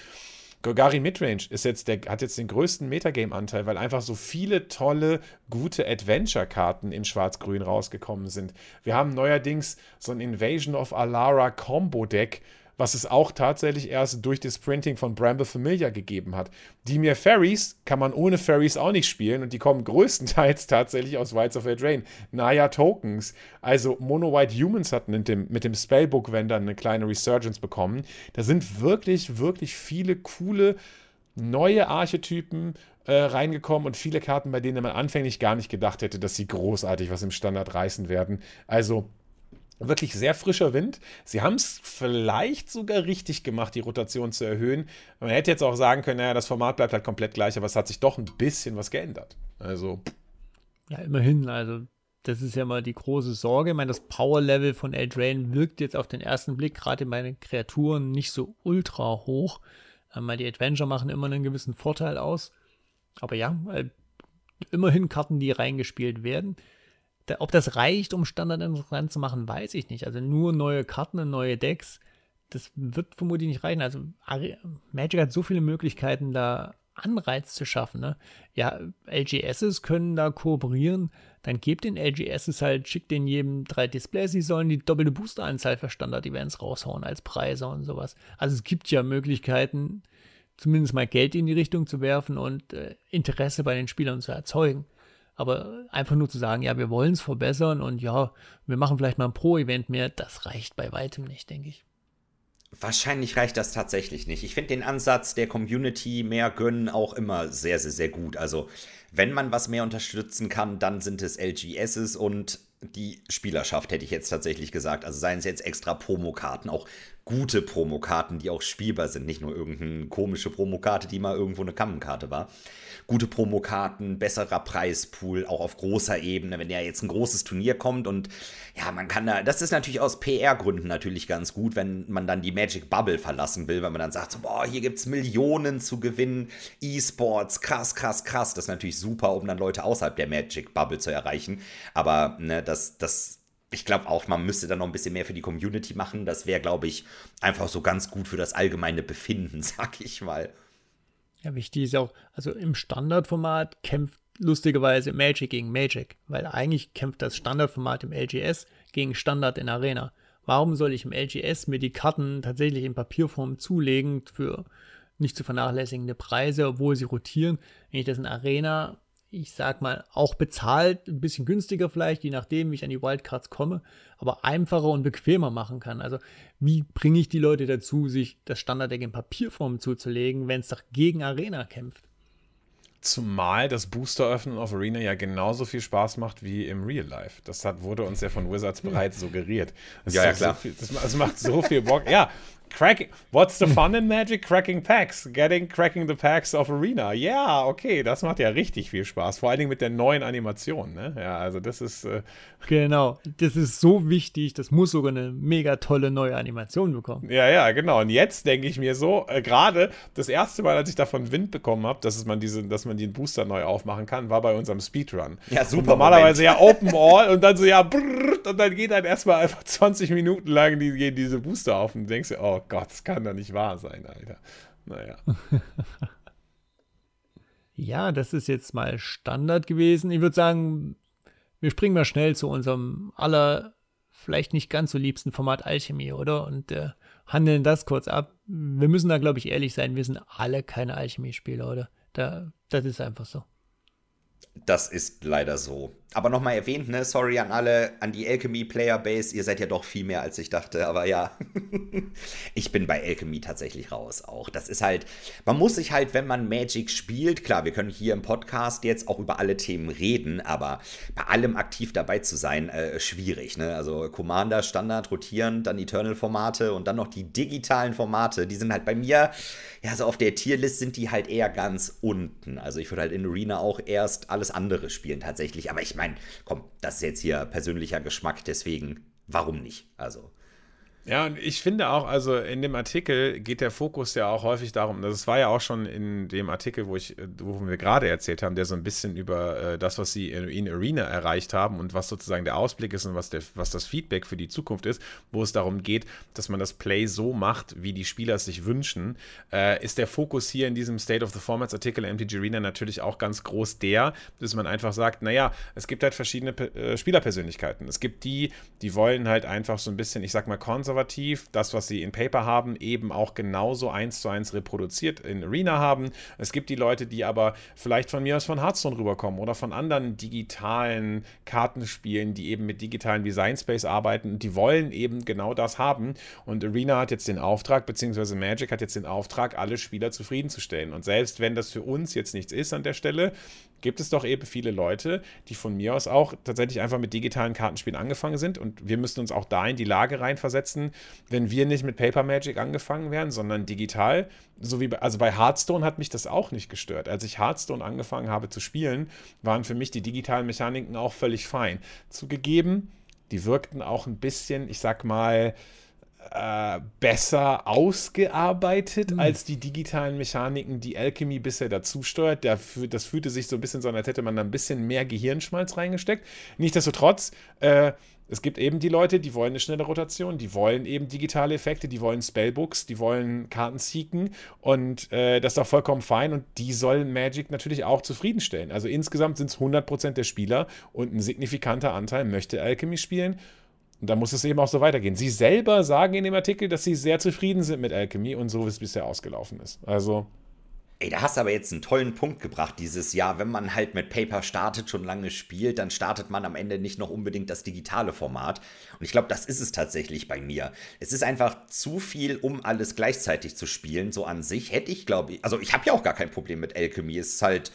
Golgari Midrange ist jetzt der, hat jetzt den größten Metagame-Anteil, weil einfach so viele tolle, gute Adventure-Karten in Schwarz-Grün rausgekommen sind. Wir haben neuerdings so ein Invasion of Alara Combo-Deck, was es auch tatsächlich erst durch das Printing von Bramble Familiar gegeben hat. Die mir Fairies kann man ohne Fairies auch nicht spielen und die kommen größtenteils tatsächlich aus Wilds of Eldraine. Naya Tokens, also Mono White Humans hatten mit dem, mit dem Spellbook-Vendor eine kleine Resurgence bekommen. Da sind wirklich, wirklich viele coole neue Archetypen äh, reingekommen und viele Karten, bei denen man anfänglich gar nicht gedacht hätte, dass sie großartig was im Standard reißen werden. Also wirklich sehr frischer Wind. Sie haben es vielleicht sogar richtig gemacht, die Rotation zu erhöhen. Man hätte jetzt auch sagen können, naja, das Format bleibt halt komplett gleich, aber es hat sich doch ein bisschen was geändert. Also. Ja, immerhin. Also, das ist ja mal die große Sorge. Ich meine, das Power-Level von Eldraine wirkt jetzt auf den ersten Blick gerade in meinen Kreaturen nicht so ultra hoch. Weil die Adventure machen immer einen gewissen Vorteil aus. Aber ja, äh, immerhin Karten, die reingespielt werden ob das reicht, um Standard interessant zu machen, weiß ich nicht. Also nur neue Karten und neue Decks, das wird vermutlich nicht reichen. Also Magic hat so viele Möglichkeiten, da Anreiz zu schaffen. Ne? Ja, LGSs können da kooperieren, dann gebt den LGSs halt, schickt den jedem drei Displays, sie sollen die doppelte Boosteranzahl für Standard-Events raushauen als Preise und sowas. Also es gibt ja Möglichkeiten, zumindest mal Geld in die Richtung zu werfen und äh, Interesse bei den Spielern zu erzeugen. Aber einfach nur zu sagen, ja, wir wollen es verbessern und ja, wir machen vielleicht mal ein Pro-Event mehr, das reicht bei weitem nicht, denke ich. Wahrscheinlich reicht das tatsächlich nicht. Ich finde den Ansatz der Community mehr gönnen auch immer sehr, sehr, sehr gut. Also, wenn man was mehr unterstützen kann, dann sind es LGSs und die Spielerschaft, hätte ich jetzt tatsächlich gesagt. Also seien es jetzt extra Promokarten, auch gute Promokarten, die auch spielbar sind, nicht nur irgendeine komische Promokarte, die mal irgendwo eine Kammenkarte war. Gute Promokarten, besserer Preispool, auch auf großer Ebene, wenn ja jetzt ein großes Turnier kommt und ja, man kann da, das ist natürlich aus PR-Gründen natürlich ganz gut, wenn man dann die Magic Bubble verlassen will, weil man dann sagt, so, boah, hier gibt es Millionen zu gewinnen, E-Sports, krass, krass, krass. Das ist natürlich super, um dann Leute außerhalb der Magic Bubble zu erreichen. Aber ne, das, das ich glaube auch, man müsste da noch ein bisschen mehr für die Community machen. Das wäre, glaube ich, einfach so ganz gut für das allgemeine Befinden, sag ich mal. Ja, wichtig ist auch, also im Standardformat kämpft lustigerweise Magic gegen Magic, weil eigentlich kämpft das Standardformat im LGS gegen Standard in Arena. Warum soll ich im LGS mir die Karten tatsächlich in Papierform zulegen für nicht zu vernachlässigende Preise, obwohl sie rotieren, wenn ich das in Arena ich sag mal, auch bezahlt, ein bisschen günstiger vielleicht, je nachdem, wie ich an die Wildcards komme, aber einfacher und bequemer machen kann. Also, wie bringe ich die Leute dazu, sich das Standarddeck in Papierform zuzulegen, wenn es doch gegen Arena kämpft? Zumal das Booster-Öffnen auf Arena ja genauso viel Spaß macht wie im Real Life. Das hat, wurde uns ja von Wizards bereits suggeriert. Das ja, ja, klar. So viel, das, das, macht so viel Bock. Ja, Cracking. What's the fun in Magic? Cracking packs. Getting cracking the packs of Arena. Ja, okay, das macht ja richtig viel Spaß. Vor allen Dingen mit der neuen Animation. Ne? Ja, also das ist. Äh genau, das ist so wichtig. Das muss sogar eine mega tolle neue Animation bekommen. Ja, ja, genau. Und jetzt denke ich mir so, äh, gerade das erste Mal, als ich davon Wind bekommen habe, dass man diese, dass man den Booster neu aufmachen kann, war bei unserem Speedrun. Ja, super. Und normalerweise Moment. ja Open All und dann so ja brrrt, und dann geht dann erstmal einfach 20 Minuten lang die, gehen diese Booster auf und du denkst dir, oh Gott, das kann doch nicht wahr sein, Alter. Naja. ja, das ist jetzt mal Standard gewesen. Ich würde sagen, wir springen mal schnell zu unserem aller vielleicht nicht ganz so liebsten Format Alchemie, oder? Und äh, handeln das kurz ab. Wir müssen da, glaube ich, ehrlich sein, wir sind alle keine Alchemie-Spieler, oder? Da, das ist einfach so. Das ist leider so. Aber nochmal erwähnt, ne, sorry an alle, an die Alchemy Player Base, ihr seid ja doch viel mehr als ich dachte, aber ja. ich bin bei Alchemy tatsächlich raus auch. Das ist halt, man muss sich halt, wenn man Magic spielt, klar, wir können hier im Podcast jetzt auch über alle Themen reden, aber bei allem aktiv dabei zu sein, äh, schwierig, ne? Also Commander, Standard, rotieren, dann Eternal-Formate und dann noch die digitalen Formate, die sind halt bei mir, ja, so auf der Tierlist sind die halt eher ganz unten. Also ich würde halt in Arena auch erst alles andere spielen tatsächlich, aber ich meine, meine, komm, das ist jetzt hier persönlicher Geschmack, deswegen, warum nicht? Also. Ja, und ich finde auch, also in dem Artikel geht der Fokus ja auch häufig darum, das war ja auch schon in dem Artikel, wo ich, wo wir gerade erzählt haben, der so ein bisschen über äh, das, was sie in, in, Arena erreicht haben und was sozusagen der Ausblick ist und was, der, was das Feedback für die Zukunft ist, wo es darum geht, dass man das Play so macht, wie die Spieler es sich wünschen, äh, ist der Fokus hier in diesem State of the Formats Artikel MTG Arena natürlich auch ganz groß der, dass man einfach sagt, naja, es gibt halt verschiedene äh, Spielerpersönlichkeiten. Es gibt die, die wollen halt einfach so ein bisschen, ich sag mal, konservativ konservativ das, was sie in Paper haben, eben auch genauso eins zu eins reproduziert in Arena haben. Es gibt die Leute, die aber vielleicht von mir aus von Hearthstone rüberkommen oder von anderen digitalen Kartenspielen, die eben mit digitalen Design Space arbeiten und die wollen eben genau das haben. Und Arena hat jetzt den Auftrag, beziehungsweise Magic hat jetzt den Auftrag, alle Spieler zufriedenzustellen. Und selbst wenn das für uns jetzt nichts ist an der Stelle, gibt es doch eben viele Leute, die von mir aus auch tatsächlich einfach mit digitalen Kartenspielen angefangen sind. Und wir müssen uns auch da in die Lage reinversetzen, wenn wir nicht mit Paper Magic angefangen wären, sondern digital. So wie bei, also bei Hearthstone hat mich das auch nicht gestört. Als ich Hearthstone angefangen habe zu spielen, waren für mich die digitalen Mechaniken auch völlig fein. Zugegeben, die wirkten auch ein bisschen, ich sag mal, äh, besser ausgearbeitet mhm. als die digitalen Mechaniken, die Alchemy bisher dazu steuert. Dafür, das fühlte sich so ein bisschen so an, als hätte man da ein bisschen mehr Gehirnschmalz reingesteckt. Nichtsdestotrotz, äh, es gibt eben die Leute, die wollen eine schnelle Rotation, die wollen eben digitale Effekte, die wollen Spellbooks, die wollen Karten seeken und äh, das ist auch vollkommen fein und die sollen Magic natürlich auch zufriedenstellen. Also insgesamt sind es 100% der Spieler und ein signifikanter Anteil möchte Alchemy spielen und da muss es eben auch so weitergehen. Sie selber sagen in dem Artikel, dass sie sehr zufrieden sind mit Alchemy und so, wie es bisher ausgelaufen ist. Also. Ey, da hast du aber jetzt einen tollen Punkt gebracht dieses Jahr. Wenn man halt mit Paper startet, schon lange spielt, dann startet man am Ende nicht noch unbedingt das digitale Format. Und ich glaube, das ist es tatsächlich bei mir. Es ist einfach zu viel, um alles gleichzeitig zu spielen. So an sich hätte ich, glaube ich, also ich habe ja auch gar kein Problem mit Alchemy. Es ist halt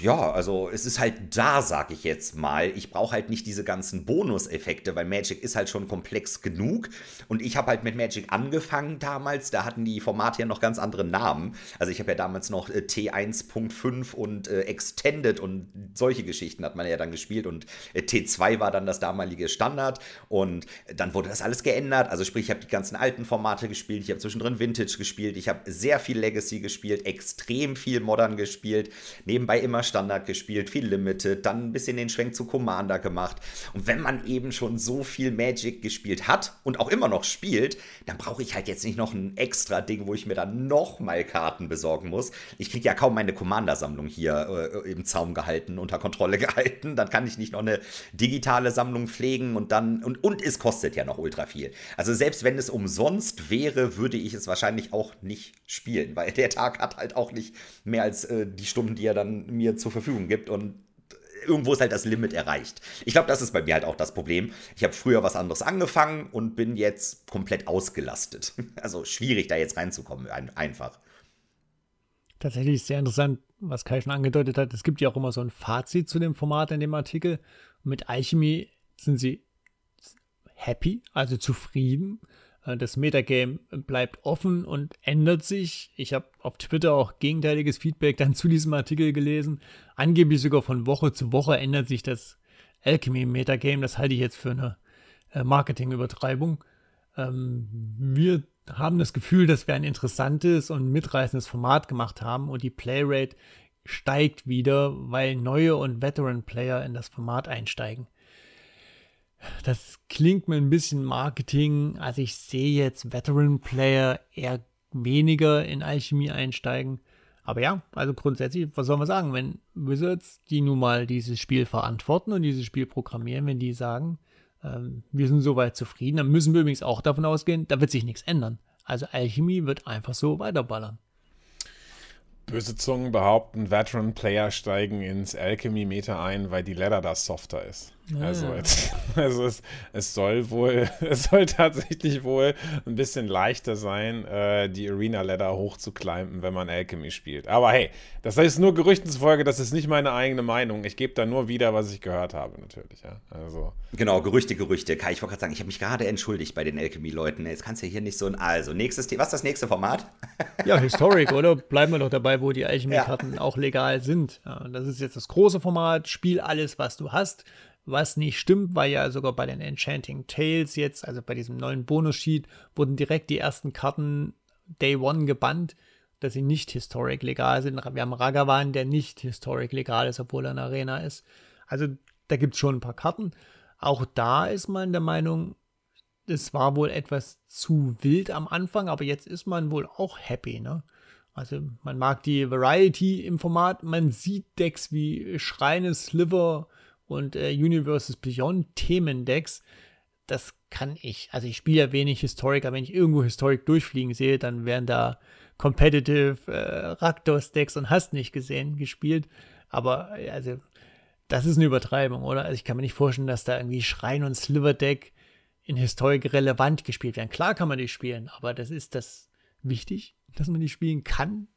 ja, also es ist halt da, sag ich jetzt mal. Ich brauche halt nicht diese ganzen Bonuseffekte, weil Magic ist halt schon komplex genug. Und ich habe halt mit Magic angefangen damals. Da hatten die Formate ja noch ganz andere Namen. Also ich habe ja damals noch äh, T1.5 und äh, Extended und solche Geschichten hat man ja dann gespielt. Und äh, T2 war dann das damalige Standard. Und dann wurde das alles geändert. Also sprich, ich habe die ganzen alten Formate gespielt. Ich habe zwischendrin Vintage gespielt. Ich habe sehr viel Legacy gespielt, extrem viel Modern gespielt. Nebenbei immer Standard gespielt, viel Limited, dann ein bisschen den Schwenk zu Commander gemacht. Und wenn man eben schon so viel Magic gespielt hat und auch immer noch spielt, dann brauche ich halt jetzt nicht noch ein extra Ding, wo ich mir dann nochmal Karten besorgen muss. Ich kriege ja kaum meine Commander-Sammlung hier äh, im Zaum gehalten, unter Kontrolle gehalten. Dann kann ich nicht noch eine digitale Sammlung pflegen und dann, und, und es kostet ja noch ultra viel. Also selbst wenn es umsonst wäre, würde ich es wahrscheinlich auch nicht spielen, weil der Tag hat halt auch nicht mehr als äh, die Stunden, die er dann mir zur Verfügung gibt und irgendwo ist halt das Limit erreicht. Ich glaube, das ist bei mir halt auch das Problem. Ich habe früher was anderes angefangen und bin jetzt komplett ausgelastet. Also schwierig da jetzt reinzukommen, einfach. Tatsächlich sehr interessant, was Kai schon angedeutet hat, es gibt ja auch immer so ein Fazit zu dem Format in dem Artikel. mit Alchemy sind sie happy, also zufrieden. Äh, das Metagame bleibt offen und ändert sich. Ich habe auf Twitter auch gegenteiliges Feedback dann zu diesem Artikel gelesen. Angeblich sogar von Woche zu Woche ändert sich das Alchemy-Metagame. Das halte ich jetzt für eine äh, Marketingübertreibung. Ähm, wir haben das Gefühl, dass wir ein interessantes und mitreißendes Format gemacht haben und die Playrate steigt wieder, weil neue und Veteran-Player in das Format einsteigen. Das klingt mir ein bisschen Marketing. Also ich sehe jetzt Veteran-Player eher weniger in Alchemie einsteigen. Aber ja, also grundsätzlich, was soll man sagen, wenn Wizards, die nun mal dieses Spiel verantworten und dieses Spiel programmieren, wenn die sagen, ähm, wir sind soweit zufrieden, dann müssen wir übrigens auch davon ausgehen, da wird sich nichts ändern. Also Alchemie wird einfach so weiterballern. Böse Zungen behaupten, Veteran-Player steigen ins Alchemy-Meter ein, weil die Ladder da softer ist. Ja. Also, jetzt, also es, es, soll wohl, es soll tatsächlich wohl ein bisschen leichter sein, äh, die Arena-Ladder hochzuklimpen, wenn man Alchemy spielt. Aber hey, das ist nur Gerüchten zufolge, das ist nicht meine eigene Meinung. Ich gebe da nur wieder, was ich gehört habe, natürlich. Ja. Also. Genau, Gerüchte, Gerüchte. Kai, ich wollte gerade sagen, ich habe mich gerade entschuldigt bei den Alchemy-Leuten. Jetzt kannst du ja hier nicht so ein. Also, nächstes Thema. Was ist das nächste Format? Ja, Historic, oder? Bleiben wir doch dabei, wo die Alchemy-Karten ja. auch legal sind. Ja, das ist jetzt das große Format. Spiel alles, was du hast. Was nicht stimmt, war ja sogar bei den Enchanting Tales jetzt, also bei diesem neuen Bonus-Sheet, wurden direkt die ersten Karten Day One gebannt, dass sie nicht historic legal sind. Wir haben Ragavan, der nicht historic legal ist, obwohl er in Arena ist. Also da gibt es schon ein paar Karten. Auch da ist man der Meinung, es war wohl etwas zu wild am Anfang, aber jetzt ist man wohl auch happy, ne? Also man mag die Variety im Format, man sieht Decks wie Schreine, Sliver, und äh, Universes Beyond Themendecks, das kann ich. Also ich spiele ja wenig Historic, aber wenn ich irgendwo Historic durchfliegen sehe, dann werden da Competitive äh, Raktos-Decks und hast nicht gesehen gespielt. Aber äh, also das ist eine Übertreibung, oder? Also ich kann mir nicht vorstellen, dass da irgendwie Schrein und Sliver Deck in Historic relevant gespielt werden. Klar kann man die spielen, aber das ist das wichtig, dass man die spielen kann.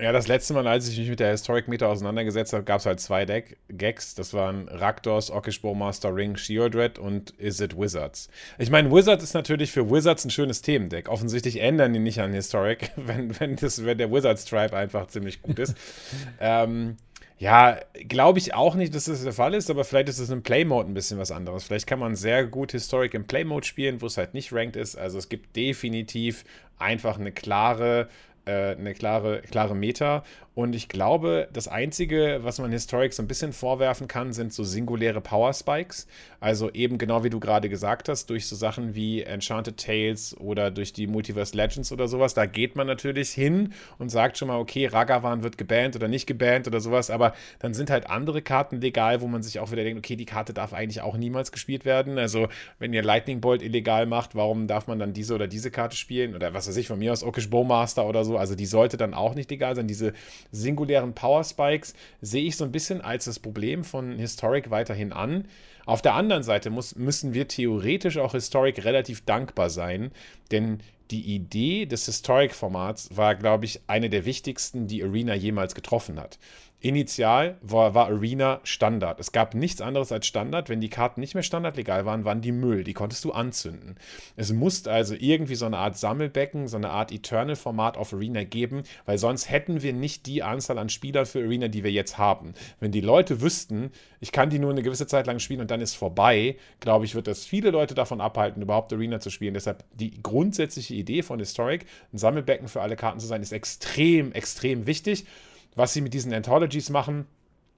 Ja, das letzte Mal, als ich mich mit der Historic Meter auseinandergesetzt habe, gab es halt zwei Deck Gags. Das waren Rakdos, Ockish Bowmaster Ring, Shieldred und Is It Wizards. Ich meine, Wizards ist natürlich für Wizards ein schönes Themendeck. Offensichtlich ändern die nicht an Historic, wenn, wenn, das, wenn der Wizards Tribe einfach ziemlich gut ist. ähm, ja, glaube ich auch nicht, dass das der Fall ist, aber vielleicht ist es im Playmode ein bisschen was anderes. Vielleicht kann man sehr gut Historic im Playmode spielen, wo es halt nicht ranked ist. Also es gibt definitiv einfach eine klare äh, eine klare, klare Meta. Und ich glaube, das Einzige, was man Historic so ein bisschen vorwerfen kann, sind so singuläre Power Spikes. Also eben genau wie du gerade gesagt hast, durch so Sachen wie Enchanted Tales oder durch die Multiverse Legends oder sowas. Da geht man natürlich hin und sagt schon mal, okay, Ragavan wird gebannt oder nicht gebannt oder sowas. Aber dann sind halt andere Karten legal, wo man sich auch wieder denkt, okay, die Karte darf eigentlich auch niemals gespielt werden. Also wenn ihr Lightning Bolt illegal macht, warum darf man dann diese oder diese Karte spielen? Oder was weiß ich, von mir aus Okish Bowmaster oder so. Also die sollte dann auch nicht legal sein. Diese singulären Power Spikes sehe ich so ein bisschen als das Problem von Historic weiterhin an. Auf der anderen Seite muss, müssen wir theoretisch auch Historic relativ dankbar sein, denn die Idee des Historic-Formats war, glaube ich, eine der wichtigsten, die Arena jemals getroffen hat. Initial war, war, Arena Standard. Es gab nichts anderes als Standard. Wenn die Karten nicht mehr standardlegal waren, waren die Müll. Die konntest du anzünden. Es musste also irgendwie so eine Art Sammelbecken, so eine Art Eternal-Format auf Arena geben, weil sonst hätten wir nicht die Anzahl an Spielern für Arena, die wir jetzt haben. Wenn die Leute wüssten, ich kann die nur eine gewisse Zeit lang spielen und dann ist vorbei, glaube ich, wird das viele Leute davon abhalten, überhaupt Arena zu spielen. Deshalb die grundsätzliche Idee von Historic, ein Sammelbecken für alle Karten zu sein, ist extrem, extrem wichtig. Was sie mit diesen Anthologies machen,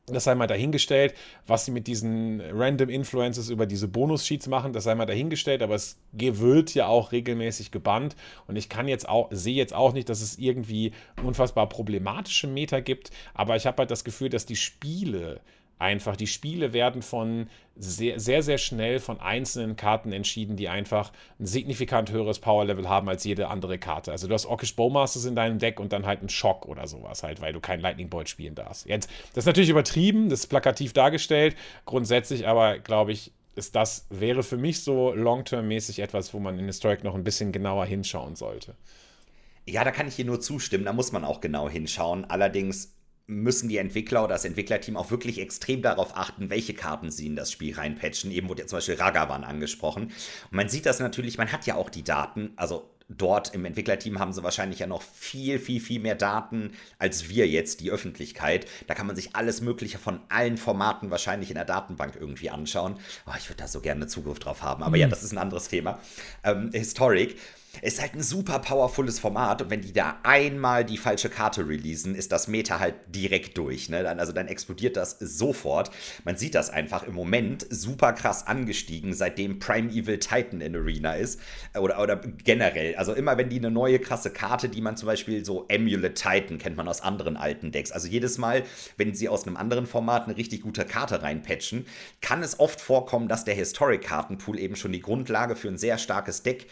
das sei mal dahingestellt. Was sie mit diesen Random Influences über diese Bonus-Sheets machen, das sei mal dahingestellt. Aber es wird ja auch regelmäßig gebannt. Und ich kann jetzt auch, sehe jetzt auch nicht, dass es irgendwie unfassbar problematische Meta gibt. Aber ich habe halt das Gefühl, dass die Spiele einfach. Die Spiele werden von sehr, sehr, sehr schnell von einzelnen Karten entschieden, die einfach ein signifikant höheres Power-Level haben als jede andere Karte. Also du hast Orkish Bowmasters in deinem Deck und dann halt einen Schock oder sowas halt, weil du keinen Lightning Bolt spielen darfst. Jetzt, das ist natürlich übertrieben, das ist plakativ dargestellt. Grundsätzlich aber, glaube ich, ist das, wäre für mich so long-term-mäßig etwas, wo man in Historic noch ein bisschen genauer hinschauen sollte. Ja, da kann ich hier nur zustimmen, da muss man auch genau hinschauen. Allerdings müssen die Entwickler oder das Entwicklerteam auch wirklich extrem darauf achten, welche Karten sie in das Spiel reinpatchen. Eben wurde ja zum Beispiel Ragavan angesprochen. Und man sieht das natürlich, man hat ja auch die Daten, also dort im Entwicklerteam haben sie wahrscheinlich ja noch viel, viel, viel mehr Daten als wir jetzt, die Öffentlichkeit. Da kann man sich alles Mögliche von allen Formaten wahrscheinlich in der Datenbank irgendwie anschauen. Oh, ich würde da so gerne Zugriff drauf haben, aber mhm. ja, das ist ein anderes Thema. Ähm, Historic ist halt ein super powervolles Format und wenn die da einmal die falsche Karte releasen, ist das Meta halt direkt durch. Ne? Dann, also dann explodiert das sofort. Man sieht das einfach im Moment super krass angestiegen, seitdem Prime Evil Titan in Arena ist. Oder, oder generell. Also immer wenn die eine neue krasse Karte, die man zum Beispiel so Amulet Titan kennt man aus anderen alten Decks. Also jedes Mal, wenn sie aus einem anderen Format eine richtig gute Karte reinpatchen, kann es oft vorkommen, dass der Historic-Kartenpool eben schon die Grundlage für ein sehr starkes Deck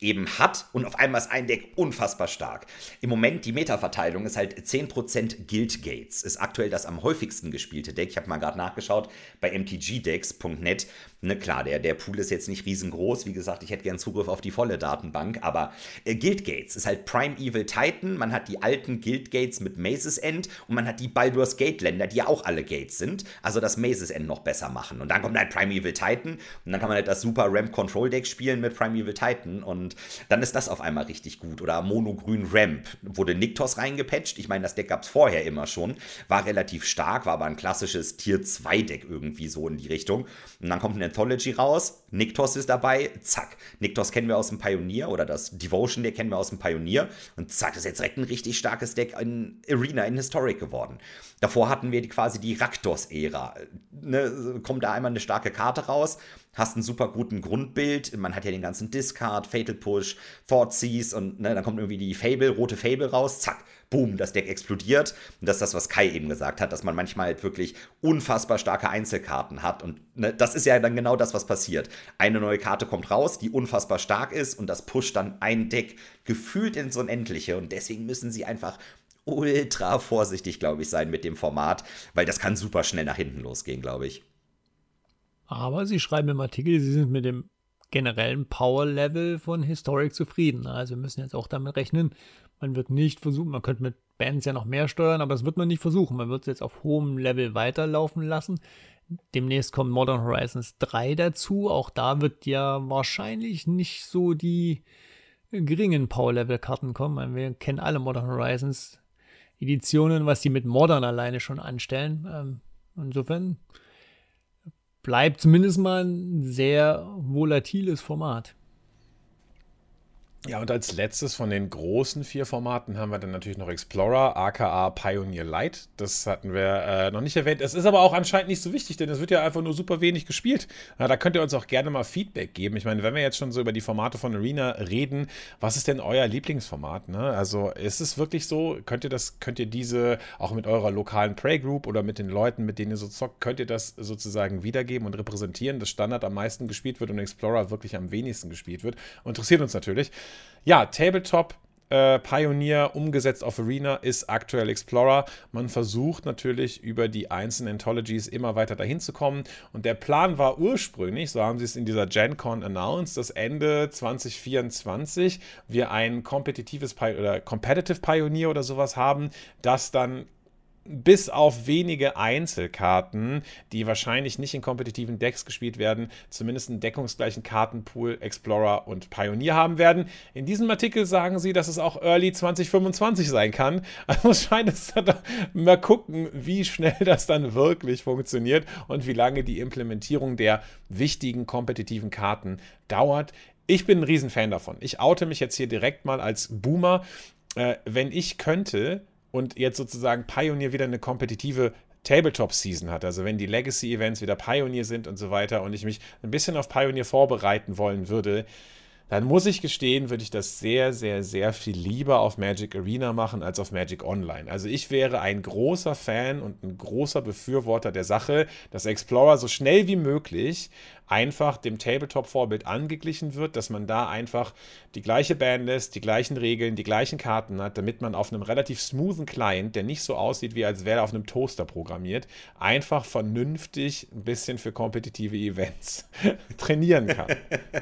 eben hat und auf einmal ist ein Deck unfassbar stark. Im Moment die Meta-Verteilung ist halt 10% Guild Gates, ist aktuell das am häufigsten gespielte Deck. Ich habe mal gerade nachgeschaut bei mtgdecks.net. Ne, klar, der, der Pool ist jetzt nicht riesengroß. Wie gesagt, ich hätte gern Zugriff auf die volle Datenbank, aber äh, Guild Gates ist halt Prime Evil Titan. Man hat die alten Guild Gates mit Maces End und man hat die Baldur's Gate Länder, die ja auch alle Gates sind. Also das Maces End noch besser machen. Und dann kommt halt Prime Evil Titan und dann kann man halt das Super Ramp Control Deck spielen mit Prime Evil Titan und und dann ist das auf einmal richtig gut. Oder Monogrün Ramp wurde Niktos reingepatcht. Ich meine, das Deck gab es vorher immer schon. War relativ stark, war aber ein klassisches Tier 2 Deck irgendwie so in die Richtung. Und dann kommt ein Anthology raus. Niktos ist dabei. Zack. Niktos kennen wir aus dem Pioneer oder das Devotion Deck kennen wir aus dem Pioneer. Und zack, ist jetzt direkt ein richtig starkes Deck in Arena, in Historic geworden. Davor hatten wir quasi die Raktos-Ära. Ne, kommt da einmal eine starke Karte raus hast einen super guten Grundbild. Man hat ja den ganzen Discard, Fatal Push, Thoughtseize und ne, dann kommt irgendwie die Fable, rote Fable raus, zack, boom, das Deck explodiert. Und das ist das, was Kai eben gesagt hat, dass man manchmal halt wirklich unfassbar starke Einzelkarten hat. Und ne, das ist ja dann genau das, was passiert. Eine neue Karte kommt raus, die unfassbar stark ist und das pusht dann ein Deck gefühlt ins Unendliche. Und deswegen müssen sie einfach ultra vorsichtig, glaube ich, sein mit dem Format, weil das kann super schnell nach hinten losgehen, glaube ich. Aber sie schreiben im Artikel, sie sind mit dem generellen Power-Level von Historic zufrieden. Also wir müssen jetzt auch damit rechnen, man wird nicht versuchen, man könnte mit Bands ja noch mehr steuern, aber das wird man nicht versuchen. Man wird es jetzt auf hohem Level weiterlaufen lassen. Demnächst kommt Modern Horizons 3 dazu. Auch da wird ja wahrscheinlich nicht so die geringen Power-Level-Karten kommen. Wir kennen alle Modern Horizons Editionen, was die mit Modern alleine schon anstellen. Ähm, insofern bleibt zumindest mal ein sehr volatiles Format. Ja, und als letztes von den großen vier Formaten haben wir dann natürlich noch Explorer, aka Pioneer Light. Das hatten wir äh, noch nicht erwähnt. Es ist aber auch anscheinend nicht so wichtig, denn es wird ja einfach nur super wenig gespielt. Ja, da könnt ihr uns auch gerne mal Feedback geben. Ich meine, wenn wir jetzt schon so über die Formate von Arena reden, was ist denn euer Lieblingsformat? Ne? Also ist es wirklich so? Könnt ihr das, könnt ihr diese auch mit eurer lokalen Prey Group oder mit den Leuten, mit denen ihr so zockt, könnt ihr das sozusagen wiedergeben und repräsentieren, dass Standard am meisten gespielt wird und Explorer wirklich am wenigsten gespielt wird? Interessiert uns natürlich. Ja, Tabletop. Äh, Pioneer umgesetzt auf Arena ist aktuell Explorer. Man versucht natürlich über die einzelnen Anthologies immer weiter dahin zu kommen. Und der Plan war ursprünglich, so haben sie es in dieser GenCon announced, dass Ende 2024 wir ein kompetitives Pi oder Competitive Pioneer oder sowas haben, das dann bis auf wenige Einzelkarten, die wahrscheinlich nicht in kompetitiven Decks gespielt werden, zumindest einen deckungsgleichen Kartenpool Explorer und Pioneer haben werden. In diesem Artikel sagen sie, dass es auch Early 2025 sein kann. Also scheint es dann mal gucken, wie schnell das dann wirklich funktioniert und wie lange die Implementierung der wichtigen kompetitiven Karten dauert. Ich bin ein Riesenfan davon. Ich oute mich jetzt hier direkt mal als Boomer. Äh, wenn ich könnte, und jetzt sozusagen Pioneer wieder eine kompetitive Tabletop-Season hat, also wenn die Legacy-Events wieder Pioneer sind und so weiter und ich mich ein bisschen auf Pioneer vorbereiten wollen würde, dann muss ich gestehen, würde ich das sehr, sehr, sehr viel lieber auf Magic Arena machen als auf Magic Online. Also ich wäre ein großer Fan und ein großer Befürworter der Sache, dass Explorer so schnell wie möglich einfach dem Tabletop-Vorbild angeglichen wird, dass man da einfach die gleiche Bandlist, die gleichen Regeln, die gleichen Karten hat, damit man auf einem relativ smoothen Client, der nicht so aussieht, wie als wäre er auf einem Toaster programmiert, einfach vernünftig ein bisschen für kompetitive Events trainieren kann.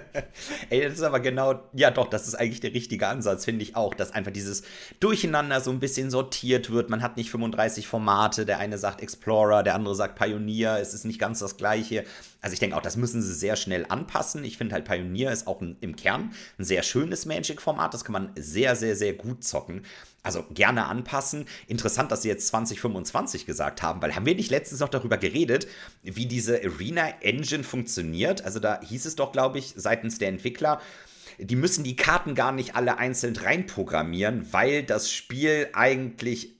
Ey, das ist aber genau, ja doch, das ist eigentlich der richtige Ansatz, finde ich auch, dass einfach dieses Durcheinander so ein bisschen sortiert wird. Man hat nicht 35 Formate, der eine sagt Explorer, der andere sagt Pioneer, es ist nicht ganz das gleiche. Also ich denke auch, das müssen sie sehr schnell anpassen. Ich finde halt Pioneer ist auch ein, im Kern ein sehr schönes Magic-Format, das kann man sehr, sehr, sehr gut zocken. Also gerne anpassen. Interessant, dass Sie jetzt 2025 gesagt haben, weil haben wir nicht letztens noch darüber geredet, wie diese Arena Engine funktioniert? Also da hieß es doch, glaube ich, seitens der Entwickler, die müssen die Karten gar nicht alle einzeln reinprogrammieren, weil das Spiel eigentlich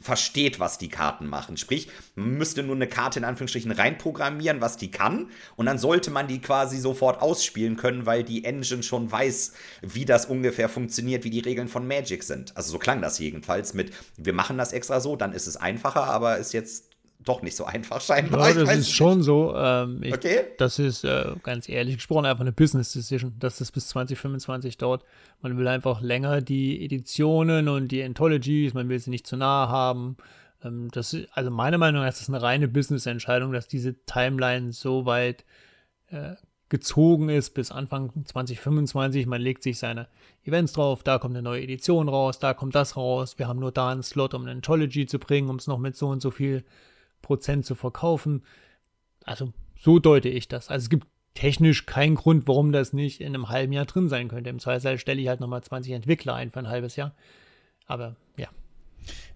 versteht, was die Karten machen. Sprich, man müsste nur eine Karte in Anführungsstrichen reinprogrammieren, was die kann. Und dann sollte man die quasi sofort ausspielen können, weil die Engine schon weiß, wie das ungefähr funktioniert, wie die Regeln von Magic sind. Also so klang das jedenfalls mit, wir machen das extra so, dann ist es einfacher, aber ist jetzt doch nicht so einfach scheinbar. Ja, das ist schon so. Ähm, ich, okay. Das ist äh, ganz ehrlich gesprochen einfach eine Business Decision, dass das bis 2025 dauert. Man will einfach länger die Editionen und die Anthologies, man will sie nicht zu nahe haben. Ähm, das also meiner Meinung nach ist das eine reine Business-Entscheidung, dass diese Timeline so weit äh, gezogen ist bis Anfang 2025. Man legt sich seine Events drauf, da kommt eine neue Edition raus, da kommt das raus. Wir haben nur da einen Slot, um eine Anthology zu bringen, um es noch mit so und so viel Prozent zu verkaufen. Also so deute ich das. Also es gibt technisch keinen Grund, warum das nicht in einem halben Jahr drin sein könnte. Im Zweifelsfall stelle ich halt nochmal 20 Entwickler ein für ein halbes Jahr. Aber ja.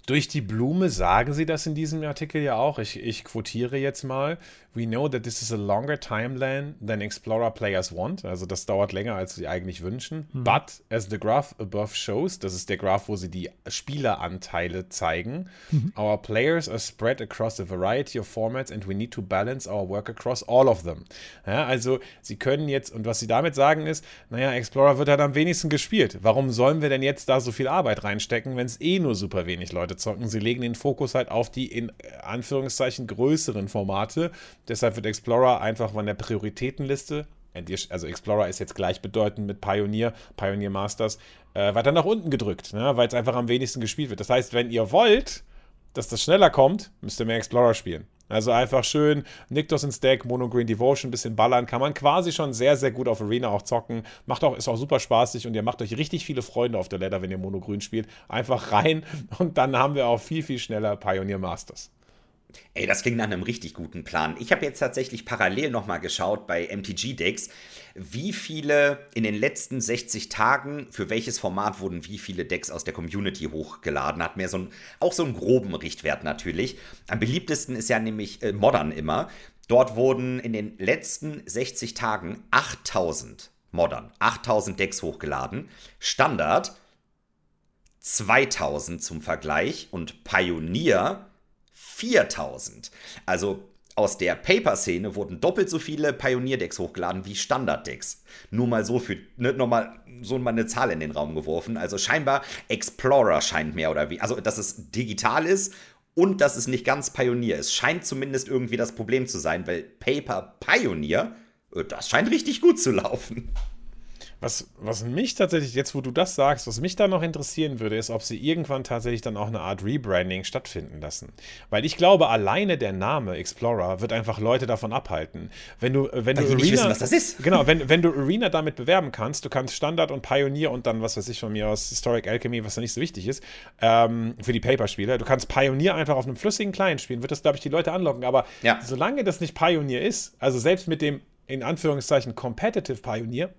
Durch die Blume sagen sie das in diesem Artikel ja auch. Ich, ich quotiere jetzt mal. We know that this is a longer timeline than Explorer players want. Also das dauert länger, als sie eigentlich wünschen. Mhm. But as the graph above shows, das ist der Graph, wo sie die Spieleranteile zeigen. Mhm. Our players are spread across a variety of formats and we need to balance our work across all of them. Ja, also sie können jetzt, und was sie damit sagen ist, naja, Explorer wird halt am wenigsten gespielt. Warum sollen wir denn jetzt da so viel Arbeit reinstecken, wenn es eh nur super wenig Leute zocken? Sie legen den Fokus halt auf die in Anführungszeichen größeren Formate Deshalb wird Explorer einfach von der Prioritätenliste, also Explorer ist jetzt gleichbedeutend mit Pioneer, Pioneer Masters, äh, weiter nach unten gedrückt, ne? weil es einfach am wenigsten gespielt wird. Das heißt, wenn ihr wollt, dass das schneller kommt, müsst ihr mehr Explorer spielen. Also einfach schön Niktos ins Deck, Mono Green Devotion, bisschen ballern, kann man quasi schon sehr, sehr gut auf Arena auch zocken. Macht auch, ist auch super spaßig und ihr macht euch richtig viele Freunde auf der Ladder, wenn ihr Mono Grün spielt. Einfach rein und dann haben wir auch viel, viel schneller Pioneer Masters. Ey, das klingt nach einem richtig guten Plan. Ich habe jetzt tatsächlich parallel nochmal geschaut bei MTG-Decks, wie viele in den letzten 60 Tagen, für welches Format wurden wie viele Decks aus der Community hochgeladen. Hat mir so ein, auch so einen groben Richtwert natürlich. Am beliebtesten ist ja nämlich äh, Modern immer. Dort wurden in den letzten 60 Tagen 8000 Modern, 8000 Decks hochgeladen. Standard 2000 zum Vergleich und Pioneer 4000. Also aus der Paper-Szene wurden doppelt so viele Pioneer-Decks hochgeladen wie Standard-Decks. Nur mal so für, ne, nochmal so mal eine Zahl in den Raum geworfen. Also scheinbar Explorer scheint mehr oder wie, also dass es digital ist und dass es nicht ganz Pioneer ist. Scheint zumindest irgendwie das Problem zu sein, weil Paper Pioneer, äh, das scheint richtig gut zu laufen. Was, was mich tatsächlich, jetzt wo du das sagst, was mich da noch interessieren würde, ist, ob sie irgendwann tatsächlich dann auch eine Art Rebranding stattfinden lassen. Weil ich glaube, alleine der Name Explorer wird einfach Leute davon abhalten. Wenn du, wenn Weil du Arena, wissen, was das ist. Genau, wenn, wenn du Arena damit bewerben kannst, du kannst Standard und Pioneer und dann, was weiß ich von mir aus, Historic Alchemy, was da nicht so wichtig ist, ähm, für die Paper-Spieler. Du kannst Pioneer einfach auf einem flüssigen Client spielen, wird das, glaube ich, die Leute anlocken. Aber ja. solange das nicht Pioneer ist, also selbst mit dem in Anführungszeichen Competitive Pioneer,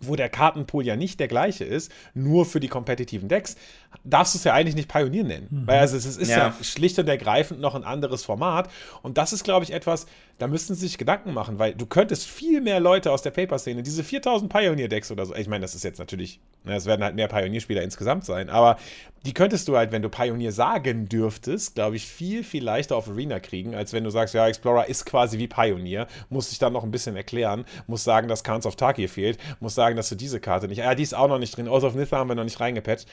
wo der Kartenpool ja nicht der gleiche ist, nur für die kompetitiven Decks, darfst du es ja eigentlich nicht Pionier nennen. Mhm. Weil also es ist ja. ja. schlicht und ergreifend noch ein anderes Format. Und das ist, glaube ich, etwas, da müssten sie sich Gedanken machen, weil du könntest viel mehr Leute aus der Paper-Szene, diese 4000 Pioneer-Decks oder so, ich meine, das ist jetzt natürlich, ne, es werden halt mehr Pioneer-Spieler insgesamt sein, aber die könntest du halt, wenn du Pioneer sagen dürftest, glaube ich, viel, viel leichter auf Arena kriegen, als wenn du sagst, ja, Explorer ist quasi wie Pioneer, muss sich dann noch ein bisschen erklären, muss sagen, dass Khans of Tarkir fehlt, muss sagen, dass du diese Karte nicht, ja, die ist auch noch nicht drin, Oath of Nitha haben wir noch nicht reingepatcht.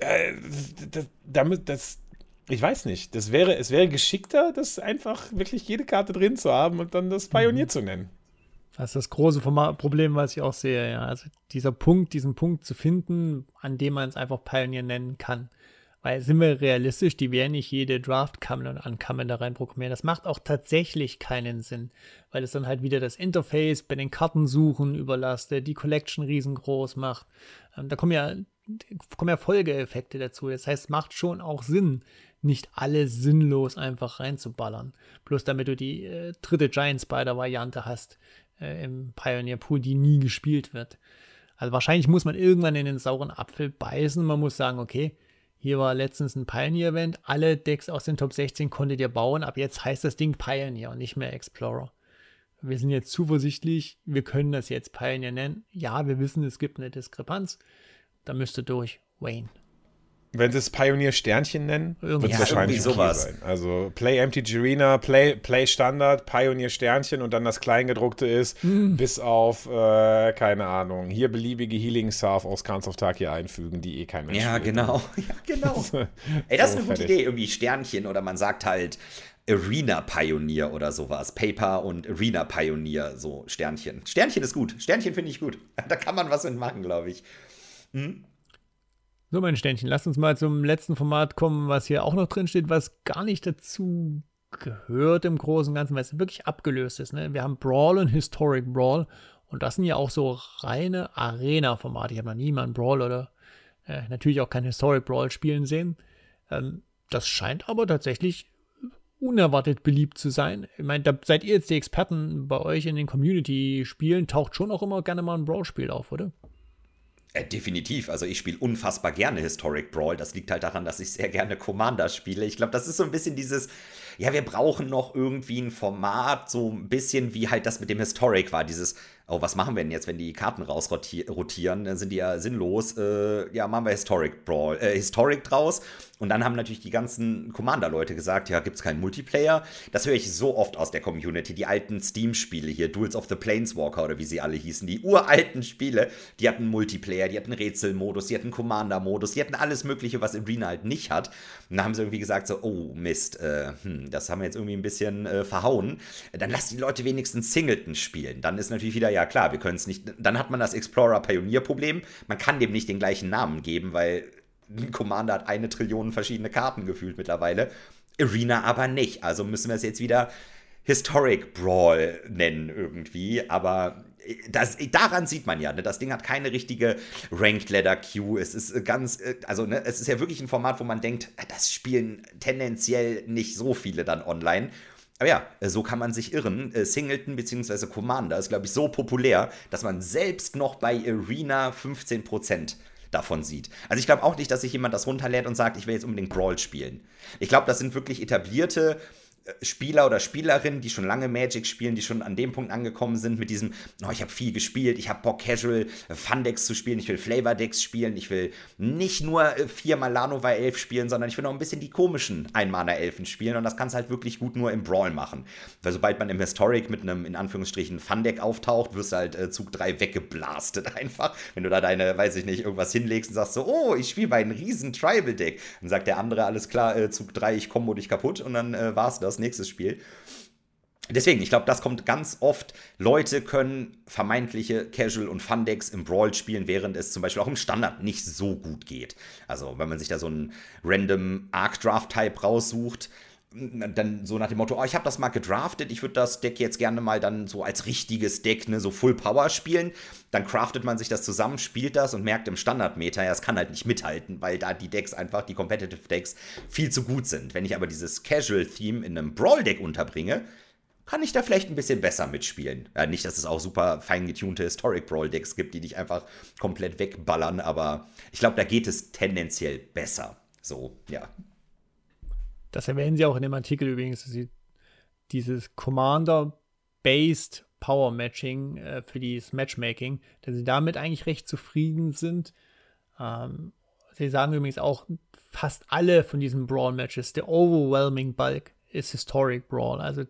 Äh, das, das, das, ich weiß nicht. Das wäre, es wäre geschickter, das einfach wirklich jede Karte drin zu haben und dann das Pionier mhm. zu nennen. Das ist das große Problem, was ich auch sehe, ja. Also dieser Punkt, diesen Punkt zu finden, an dem man es einfach Pioneer nennen kann. Weil sind wir realistisch, die werden nicht jede Draft Kamen und Ankamen da rein programmieren. Das macht auch tatsächlich keinen Sinn, weil es dann halt wieder das Interface bei den Kartensuchen überlastet, die Collection riesengroß macht. Ähm, da kommen ja, kommen ja Folgeeffekte dazu. Das heißt, macht schon auch Sinn, nicht alle sinnlos einfach reinzuballern. Bloß damit du die äh, dritte Giant Spider Variante hast äh, im Pioneer Pool, die nie gespielt wird. Also wahrscheinlich muss man irgendwann in den sauren Apfel beißen. Man muss sagen, okay, hier war letztens ein Pioneer-Event. Alle Decks aus den Top 16 konntet ihr bauen. Ab jetzt heißt das Ding Pioneer und nicht mehr Explorer. Wir sind jetzt zuversichtlich, wir können das jetzt Pioneer nennen. Ja, wir wissen, es gibt eine Diskrepanz. Da müsste durch Wayne. Wenn sie es Pioneer Sternchen nennen, wird es Ja, wahrscheinlich irgendwie sowas. sein. Also Play Empty Girena, Play, Play Standard, Pioneer Sternchen und dann das Kleingedruckte ist, Hm. bis auf, äh, keine Ahnung, hier beliebige Healing Salve aus Khans of Tarkir einfügen, die eh kein Mensch Ja, spielt. genau. Ja, genau. Ey, das ist So, eine gute fertig. Idee. Irgendwie Sternchen oder man sagt halt Arena Pioneer oder sowas. Paper und Arena Pioneer, so Sternchen. Sternchen ist gut. Sternchen finde ich gut. Da kann man was mit machen, glaube ich. So, mein Ständchen, lasst uns mal zum letzten Format kommen, was hier auch noch drin steht, was gar nicht dazu gehört im Großen und Ganzen, weil es wirklich abgelöst ist. Ne? Wir haben Brawl und Historic Brawl und das sind ja auch so reine Arena-Formate. Ich habe noch nie mal einen Brawl oder äh, natürlich auch kein Historic Brawl spielen sehen. Ähm, das scheint aber tatsächlich unerwartet beliebt zu sein. Ich meine, da seid ihr jetzt die Experten bei euch in den Community-Spielen, taucht schon auch immer gerne mal ein Brawl-Spiel auf, oder? Äh, definitiv. Also ich spiele unfassbar gerne Historic Brawl. Das liegt halt daran, dass ich sehr gerne Commander spiele. Ich glaube, das ist so ein bisschen dieses, ja, wir brauchen noch irgendwie ein Format, so ein bisschen wie halt das mit dem Historic war. Dieses, oh, was machen wir denn jetzt, wenn die Karten rausrotieren? Dann sind die ja sinnlos. Äh, ja, machen wir Historic Brawl, äh, Historic draus. Und dann haben natürlich die ganzen Commander-Leute gesagt, ja, gibt's keinen Multiplayer. Das höre ich so oft aus der Community. Die alten Steam-Spiele hier, Duels of the Planeswalker oder wie sie alle hießen, die uralten Spiele, die hatten Multiplayer, die hatten Rätselmodus, die hatten Commander-Modus, die hatten alles Mögliche, was Arena halt nicht hat. Und dann haben sie irgendwie gesagt, so, oh Mist, äh, hm, das haben wir jetzt irgendwie ein bisschen äh, verhauen. Dann lass die Leute wenigstens Singleton spielen. Dann ist natürlich wieder, ja klar, wir können es nicht. Dann hat man das Explorer-Pionier-Problem. Man kann dem nicht den gleichen Namen geben, weil Commander hat eine Trillion verschiedene Karten gefühlt mittlerweile. Arena aber nicht. Also müssen wir es jetzt wieder Historic Brawl nennen irgendwie. Aber das, daran sieht man ja, ne? das Ding hat keine richtige Ranked Ladder Queue. Es ist ganz, äh, also ne, es ist ja wirklich ein Format, wo man denkt, äh, das spielen tendenziell nicht so viele dann online. Aber ja, äh, so kann man sich irren. Äh, Singleton bzw. Commander ist, glaube ich, so populär, dass man selbst noch bei Arena 15% davon sieht. Also ich glaube auch nicht, dass sich jemand das runterlädt und sagt, ich will jetzt unbedingt Brawl spielen. Ich glaube, das sind wirklich etablierte Spieler oder Spielerinnen, die schon lange Magic spielen, die schon an dem Punkt angekommen sind mit diesem, oh, ich habe viel gespielt, ich habe Bock Casual äh, Fun-Decks zu spielen, ich will Flavor-Decks spielen, ich will nicht nur äh, viermal Lanova 11 spielen, sondern ich will auch ein bisschen die komischen Einmaner-Elfen spielen und das kannst du halt wirklich gut nur im Brawl machen. Weil sobald man im Historic mit einem, in Anführungsstrichen, Fun-Deck auftaucht, wirst du halt äh, Zug 3 weggeblastet einfach. Wenn du da deine, weiß ich nicht, irgendwas hinlegst und sagst so, oh, ich spiele bei einem riesen Tribal-Deck. Dann sagt der andere, alles klar, äh, Zug 3, ich kombo dich kaputt und dann äh, war's das, nächstes Spiel. Deswegen, ich glaube, das kommt ganz oft. Leute können vermeintliche Casual- und Fun-Decks im Brawl spielen, während es zum Beispiel auch im Standard nicht so gut geht. Also, wenn man sich da so einen random Arc-Draft-Type raussucht, dann so nach dem Motto, oh, ich habe das mal gedraftet, ich würde das Deck jetzt gerne mal dann so als richtiges Deck, ne, so Full Power spielen. Dann craftet man sich das zusammen, spielt das und merkt im Standard-Meta, ja, es kann halt nicht mithalten, weil da die Decks einfach, die Competitive Decks, viel zu gut sind. Wenn ich aber dieses Casual-Theme in einem Brawl-Deck unterbringe, kann ich da vielleicht ein bisschen besser mitspielen. Ja, nicht, dass es auch super fein getunte Historic Brawl Decks gibt, die dich einfach komplett wegballern, aber ich glaube, da geht es tendenziell besser. So, ja. Das erwähnen sie auch in dem Artikel übrigens, dass sie dieses Commander-based Power Matching äh, für dieses Matchmaking, dass sie damit eigentlich recht zufrieden sind. Ähm, sie sagen übrigens auch, fast alle von diesen Brawl-Matches, der overwhelming bulk ist Historic Brawl, also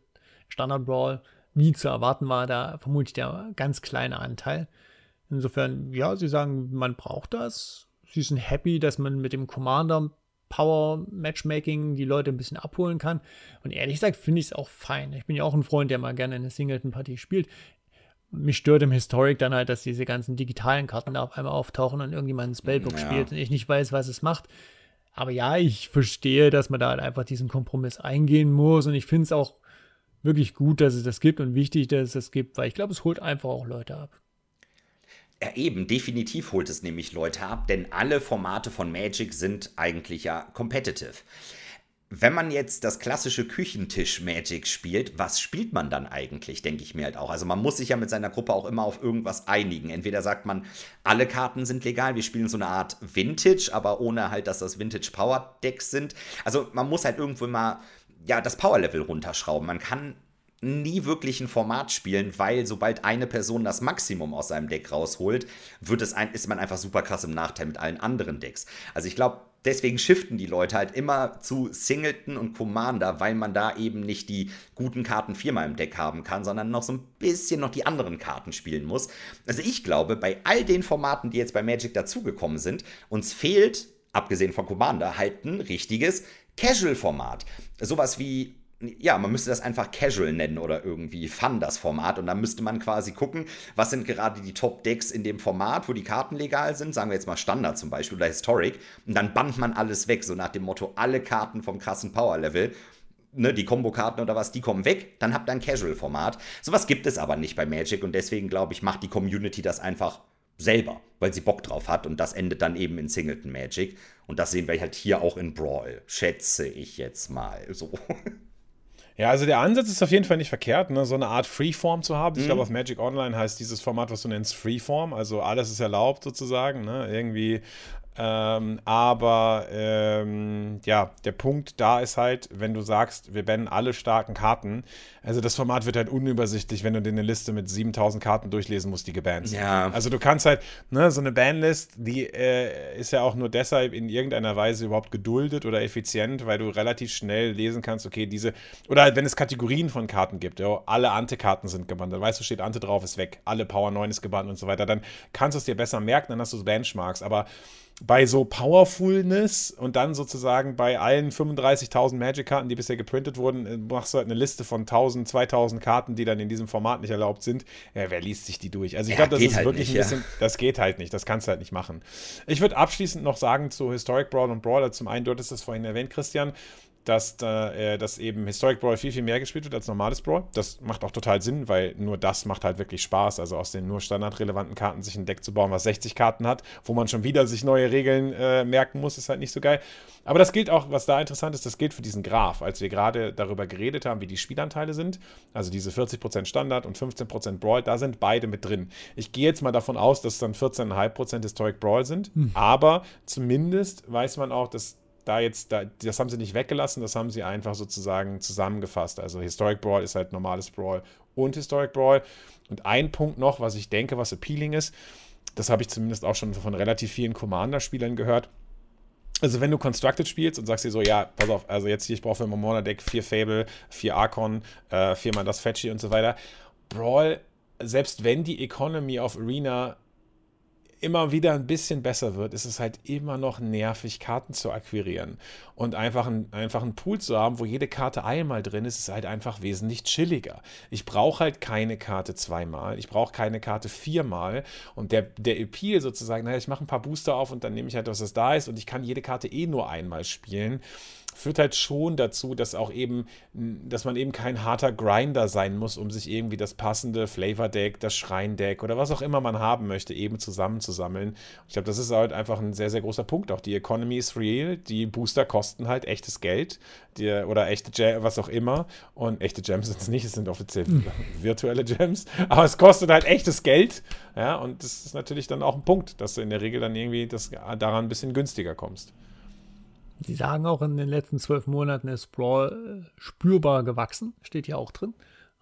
Standard Brawl, wie zu erwarten war, da vermutlich der ganz kleine Anteil. Insofern, ja, sie sagen, man braucht das. Sie sind happy, dass man mit dem Commander Power Matchmaking die Leute ein bisschen abholen kann. Und ehrlich gesagt finde ich es auch fein. Ich bin ja auch ein Freund, der mal gerne eine Singleton-Partie spielt. Mich stört im Historic dann halt, dass diese ganzen digitalen Karten da auf einmal auftauchen und irgendjemand ein Spellbook Ja. spielt und ich nicht weiß, was es macht. Aber ja, ich verstehe, dass man da halt einfach diesen Kompromiss eingehen muss. Und ich finde es auch wirklich gut, dass es das gibt und wichtig, dass es das gibt, weil ich glaube, es holt einfach auch Leute ab. Ja, eben, definitiv holt es nämlich Leute ab, denn alle Formate von Magic sind eigentlich ja competitive. Wenn man jetzt das klassische Küchentisch-Magic spielt, was spielt man dann eigentlich, denke ich mir halt auch. Also man muss sich ja mit seiner Gruppe auch immer auf irgendwas einigen. Entweder sagt man, alle Karten sind legal, wir spielen so eine Art Vintage, aber ohne halt, dass das Vintage-Power-Decks sind. Also man muss halt irgendwo mal ja, das Power-Level runterschrauben. Man kann nie wirklich ein Format spielen, weil sobald eine Person das Maximum aus seinem Deck rausholt, wird es ein, ist man einfach super krass im Nachteil mit allen anderen Decks. Also ich glaube, deswegen shiften die Leute halt immer zu Singleton und Commander, weil man da eben nicht die guten Karten viermal im Deck haben kann, sondern noch so ein bisschen noch die anderen Karten spielen muss. Also ich glaube, bei all den Formaten, die jetzt bei Magic dazugekommen sind, uns fehlt, abgesehen von Commander, halt ein richtiges Casual-Format. Sowas wie ja, man müsste das einfach Casual nennen oder irgendwie Fun, das Format. Und dann müsste man quasi gucken, was sind gerade die Top-Decks in dem Format, wo die Karten legal sind. Sagen wir jetzt mal Standard zum Beispiel oder Historic. Und dann bannt man alles weg, so nach dem Motto, alle Karten vom krassen Power-Level. Ne, die Kombo-Karten oder was, die kommen weg, dann habt ihr ein Casual-Format. Sowas gibt es aber nicht bei Magic und deswegen glaube ich, macht die Community das einfach selber, weil sie Bock drauf hat und das endet dann eben in Singleton Magic. Und das sehen wir halt hier auch in Brawl, schätze ich jetzt mal so. Ja, also der Ansatz ist auf jeden Fall nicht verkehrt, ne? so eine Art Freeform zu haben. Ich mhm. glaube, auf Magic Online heißt dieses Format, was du nennst, Freeform. Also alles ist erlaubt sozusagen. Ne? Irgendwie ähm, aber ähm, ja, der Punkt da ist halt, wenn du sagst, wir bannen alle starken Karten, also das Format wird halt unübersichtlich, wenn du dir eine Liste mit 7000 Karten durchlesen musst, die gebannt sind. Ja. Also du kannst halt, ne, so eine Banlist, die äh, ist ja auch nur deshalb in irgendeiner Weise überhaupt geduldet oder effizient, weil du relativ schnell lesen kannst, okay, diese, oder halt, wenn es Kategorien von Karten gibt, ja, alle Ante-Karten sind gebannt, dann weißt du, steht Ante drauf, ist weg, alle Power 9 ist gebannt und so weiter, dann kannst du es dir besser merken, dann hast du Benchmarks, aber bei so Powerfulness und dann sozusagen bei allen 35.000 Magic-Karten, die bisher geprintet wurden, äh, machst du halt eine Liste von 1000, 2000 Karten, die dann in diesem Format nicht erlaubt sind. Ja, wer liest sich die durch? Also ich ja, glaube, das ist halt wirklich nicht, ein bisschen, ja. das geht halt nicht, das kannst du halt nicht machen. Ich würde abschließend noch sagen zu Historic Brawl und Brawler, zum einen, du hattest es vorhin erwähnt, Christian, dass, äh, dass eben Historic Brawl viel, viel mehr gespielt wird als normales Brawl. Das macht auch total Sinn, weil nur das macht halt wirklich Spaß. Also aus den nur standardrelevanten Karten sich ein Deck zu bauen, was 60 Karten hat, wo man schon wieder sich neue Regeln äh, merken muss, ist halt nicht so geil. Aber das gilt auch, was da interessant ist, das gilt für diesen Graph. Als wir gerade darüber geredet haben, wie die Spielanteile sind, also diese 40% Standard und 15% Brawl, da sind beide mit drin. Ich gehe jetzt mal davon aus, dass es dann 14,5% Historic Brawl sind, hm. aber zumindest weiß man auch, dass da jetzt, da, das haben sie nicht weggelassen, das haben sie einfach sozusagen zusammengefasst. Also Historic Brawl ist halt normales Brawl und Historic Brawl. Und ein Punkt noch, was ich denke, was appealing ist, das habe ich zumindest auch schon von relativ vielen Commander-Spielern gehört. Also wenn du Constructed spielst und sagst dir so, ja, pass auf, also jetzt hier, ich brauche für mein Monster-Deck vier Fable, vier Archon, äh, viermal das Fetchy und so weiter. Brawl, selbst wenn die Economy auf Arena immer wieder ein bisschen besser wird, ist es halt immer noch nervig, Karten zu akquirieren. Und einfach, ein, einfach einen Pool zu haben, wo jede Karte einmal drin ist, ist halt einfach wesentlich chilliger. Ich brauche halt keine Karte zweimal, ich brauche keine Karte viermal. Und der, der Appeal sozusagen, naja, ich mache ein paar Booster auf und dann nehme ich halt, was das da ist und ich kann jede Karte eh nur einmal spielen führt halt schon dazu, dass auch eben, dass man eben kein harter Grinder sein muss, um sich irgendwie das passende Flavor-Deck, das Schrein-Deck oder was auch immer man haben möchte, eben zusammenzusammeln. Ich glaube, das ist halt einfach ein sehr, sehr großer Punkt. Auch die Economy ist real, die Booster kosten halt echtes Geld die, oder echte Gems, was auch immer. Und echte Gems sind es nicht, es sind offiziell hm. virtuelle Gems, aber es kostet halt echtes Geld. Ja, und das ist natürlich dann auch ein Punkt, dass du in der Regel dann irgendwie das, daran ein bisschen günstiger kommst. Sie sagen auch, in den letzten zwölf Monaten ist Brawl äh, spürbar gewachsen. Steht hier auch drin.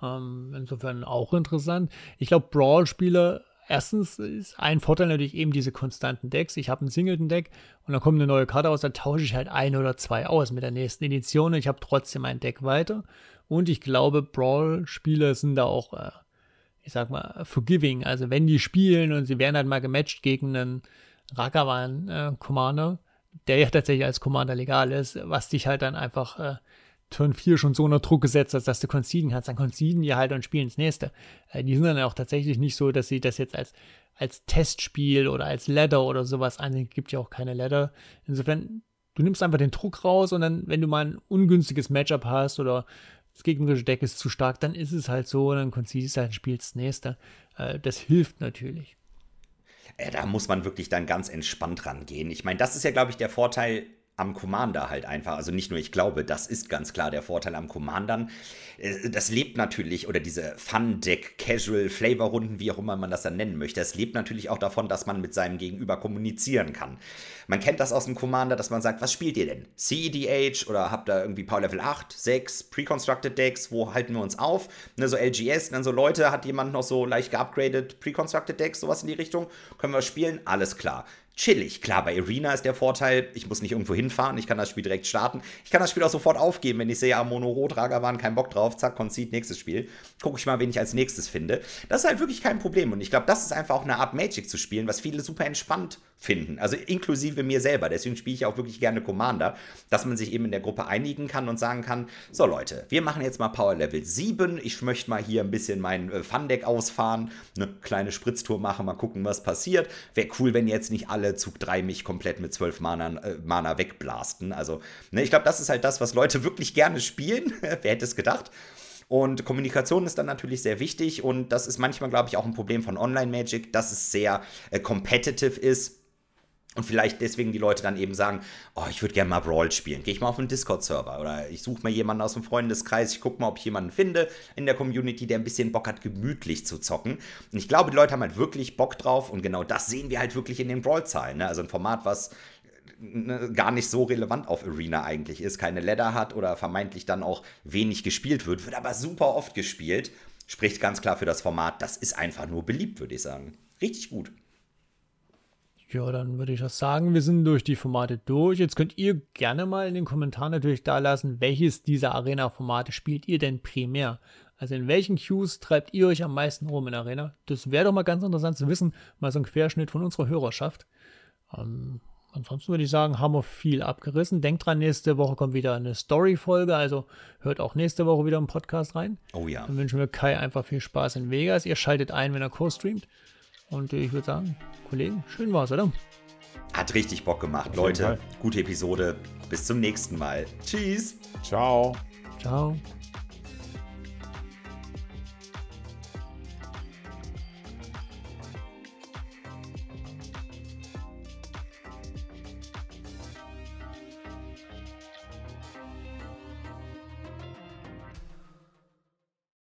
Ähm, insofern auch interessant. Ich glaube, Brawl-Spieler, erstens ist ein Vorteil natürlich eben diese konstanten Decks. Ich habe ein Singleton-Deck und dann kommt eine neue Karte aus, dann tausche ich halt ein oder zwei aus mit der nächsten Edition und ich habe trotzdem ein Deck weiter. Und ich glaube, Brawl-Spieler sind da auch, äh, ich sag mal, forgiving. Also wenn die spielen und sie werden halt mal gematcht gegen einen Rakavan-Commander, äh, der ja tatsächlich als Commander legal ist, was dich halt dann einfach äh, Turn 4 schon so unter Druck gesetzt hat, dass du conceden kannst. Dann conceden die halt und spielen ins nächste. Äh, die sind dann auch tatsächlich nicht so, dass sie das jetzt als, als Testspiel oder als Ladder oder sowas ansehen. Gibt ja auch keine Ladder. Insofern, du nimmst einfach den Druck raus und dann, wenn du mal ein ungünstiges Matchup hast oder das gegnerische Deck ist zu stark, dann ist es halt so, dann konzidierst du halt spielst das nächste. Äh, das hilft natürlich. Äh, da muss man wirklich dann ganz entspannt rangehen. Ich meine, das ist ja, glaube ich, der Vorteil am Commander halt einfach. Also nicht nur ich glaube, das ist ganz klar der Vorteil am Commandern. Äh, das lebt natürlich, oder diese Fun-Deck, Casual, Flavor-Runden, wie auch immer man das dann nennen möchte, das lebt natürlich auch davon, dass man mit seinem Gegenüber kommunizieren kann. Man kennt das aus dem Commander, dass man sagt, was spielt ihr denn? CEDH oder habt ihr irgendwie Power Level 8, 6, Pre-Constructed Decks, wo halten wir uns auf? Ne, so LGS, dann so Leute, hat jemand noch so leicht geupgradet Pre-Constructed Decks, sowas in die Richtung? Können wir spielen? Alles klar chillig. Klar, bei Arena ist der Vorteil, ich muss nicht irgendwo hinfahren, ich kann das Spiel direkt starten. Ich kann das Spiel auch sofort aufgeben, wenn ich sehe, ja, Mono-Rot-Rager waren kein Bock drauf, zack, Concede, nächstes Spiel. Gucke ich mal, wen ich als nächstes finde. Das ist halt wirklich kein Problem und ich glaube, das ist einfach auch eine Art Magic zu spielen, was viele super entspannt finden. Also inklusive mir selber. Deswegen spiele ich auch wirklich gerne Commander, dass man sich eben in der Gruppe einigen kann und sagen kann, so Leute, wir machen jetzt mal Power Level 7. Ich möchte mal hier ein bisschen mein äh, Fun-Deck ausfahren, eine kleine Spritztour machen, mal gucken, was passiert. Wäre cool, wenn jetzt nicht alle Zug 3 mich komplett mit 12 Mana, äh, Mana wegblasten. Also, ne, ich glaube, das ist halt das, was Leute wirklich gerne spielen. Wer hätte es gedacht? Und Kommunikation ist dann natürlich sehr wichtig und das ist manchmal, glaube ich, auch ein Problem von Online-Magic, dass es sehr äh, competitive ist und vielleicht deswegen die Leute dann eben sagen, oh, ich würde gerne mal Brawl spielen. Gehe ich mal auf einen Discord-Server oder ich suche mal jemanden aus dem Freundeskreis, ich gucke mal, ob ich jemanden finde in der Community, der ein bisschen Bock hat, gemütlich zu zocken. Und ich glaube, die Leute haben halt wirklich Bock drauf und genau das sehen wir halt wirklich in den Brawl-Zahlen. Ne? Also ein Format, was ne, gar nicht so relevant auf Arena eigentlich ist, keine Ladder hat oder vermeintlich dann auch wenig gespielt wird, wird aber super oft gespielt. Spricht ganz klar für das Format. Das ist einfach nur beliebt, würde ich sagen. Richtig gut. Ja, dann würde ich das sagen, wir sind durch die Formate durch. Jetzt könnt ihr gerne mal in den Kommentaren natürlich da lassen, welches dieser Arena-Formate spielt ihr denn primär? Also in welchen Queues treibt ihr euch am meisten rum in Arena? Das wäre doch mal ganz interessant zu wissen, mal so ein Querschnitt von unserer Hörerschaft. Ähm, ansonsten würde ich sagen, haben wir viel abgerissen. Denkt dran, nächste Woche kommt wieder eine Story-Folge, also hört auch nächste Woche wieder im Podcast rein. Oh ja. Dann wünschen wir Kai einfach viel Spaß in Vegas. Ihr schaltet ein, wenn er co-streamt. Und ich würde sagen, Kollegen, schön war's, oder? Hat richtig Bock gemacht, Leute. Gute Episode. Bis zum nächsten Mal. Tschüss. Ciao. Ciao.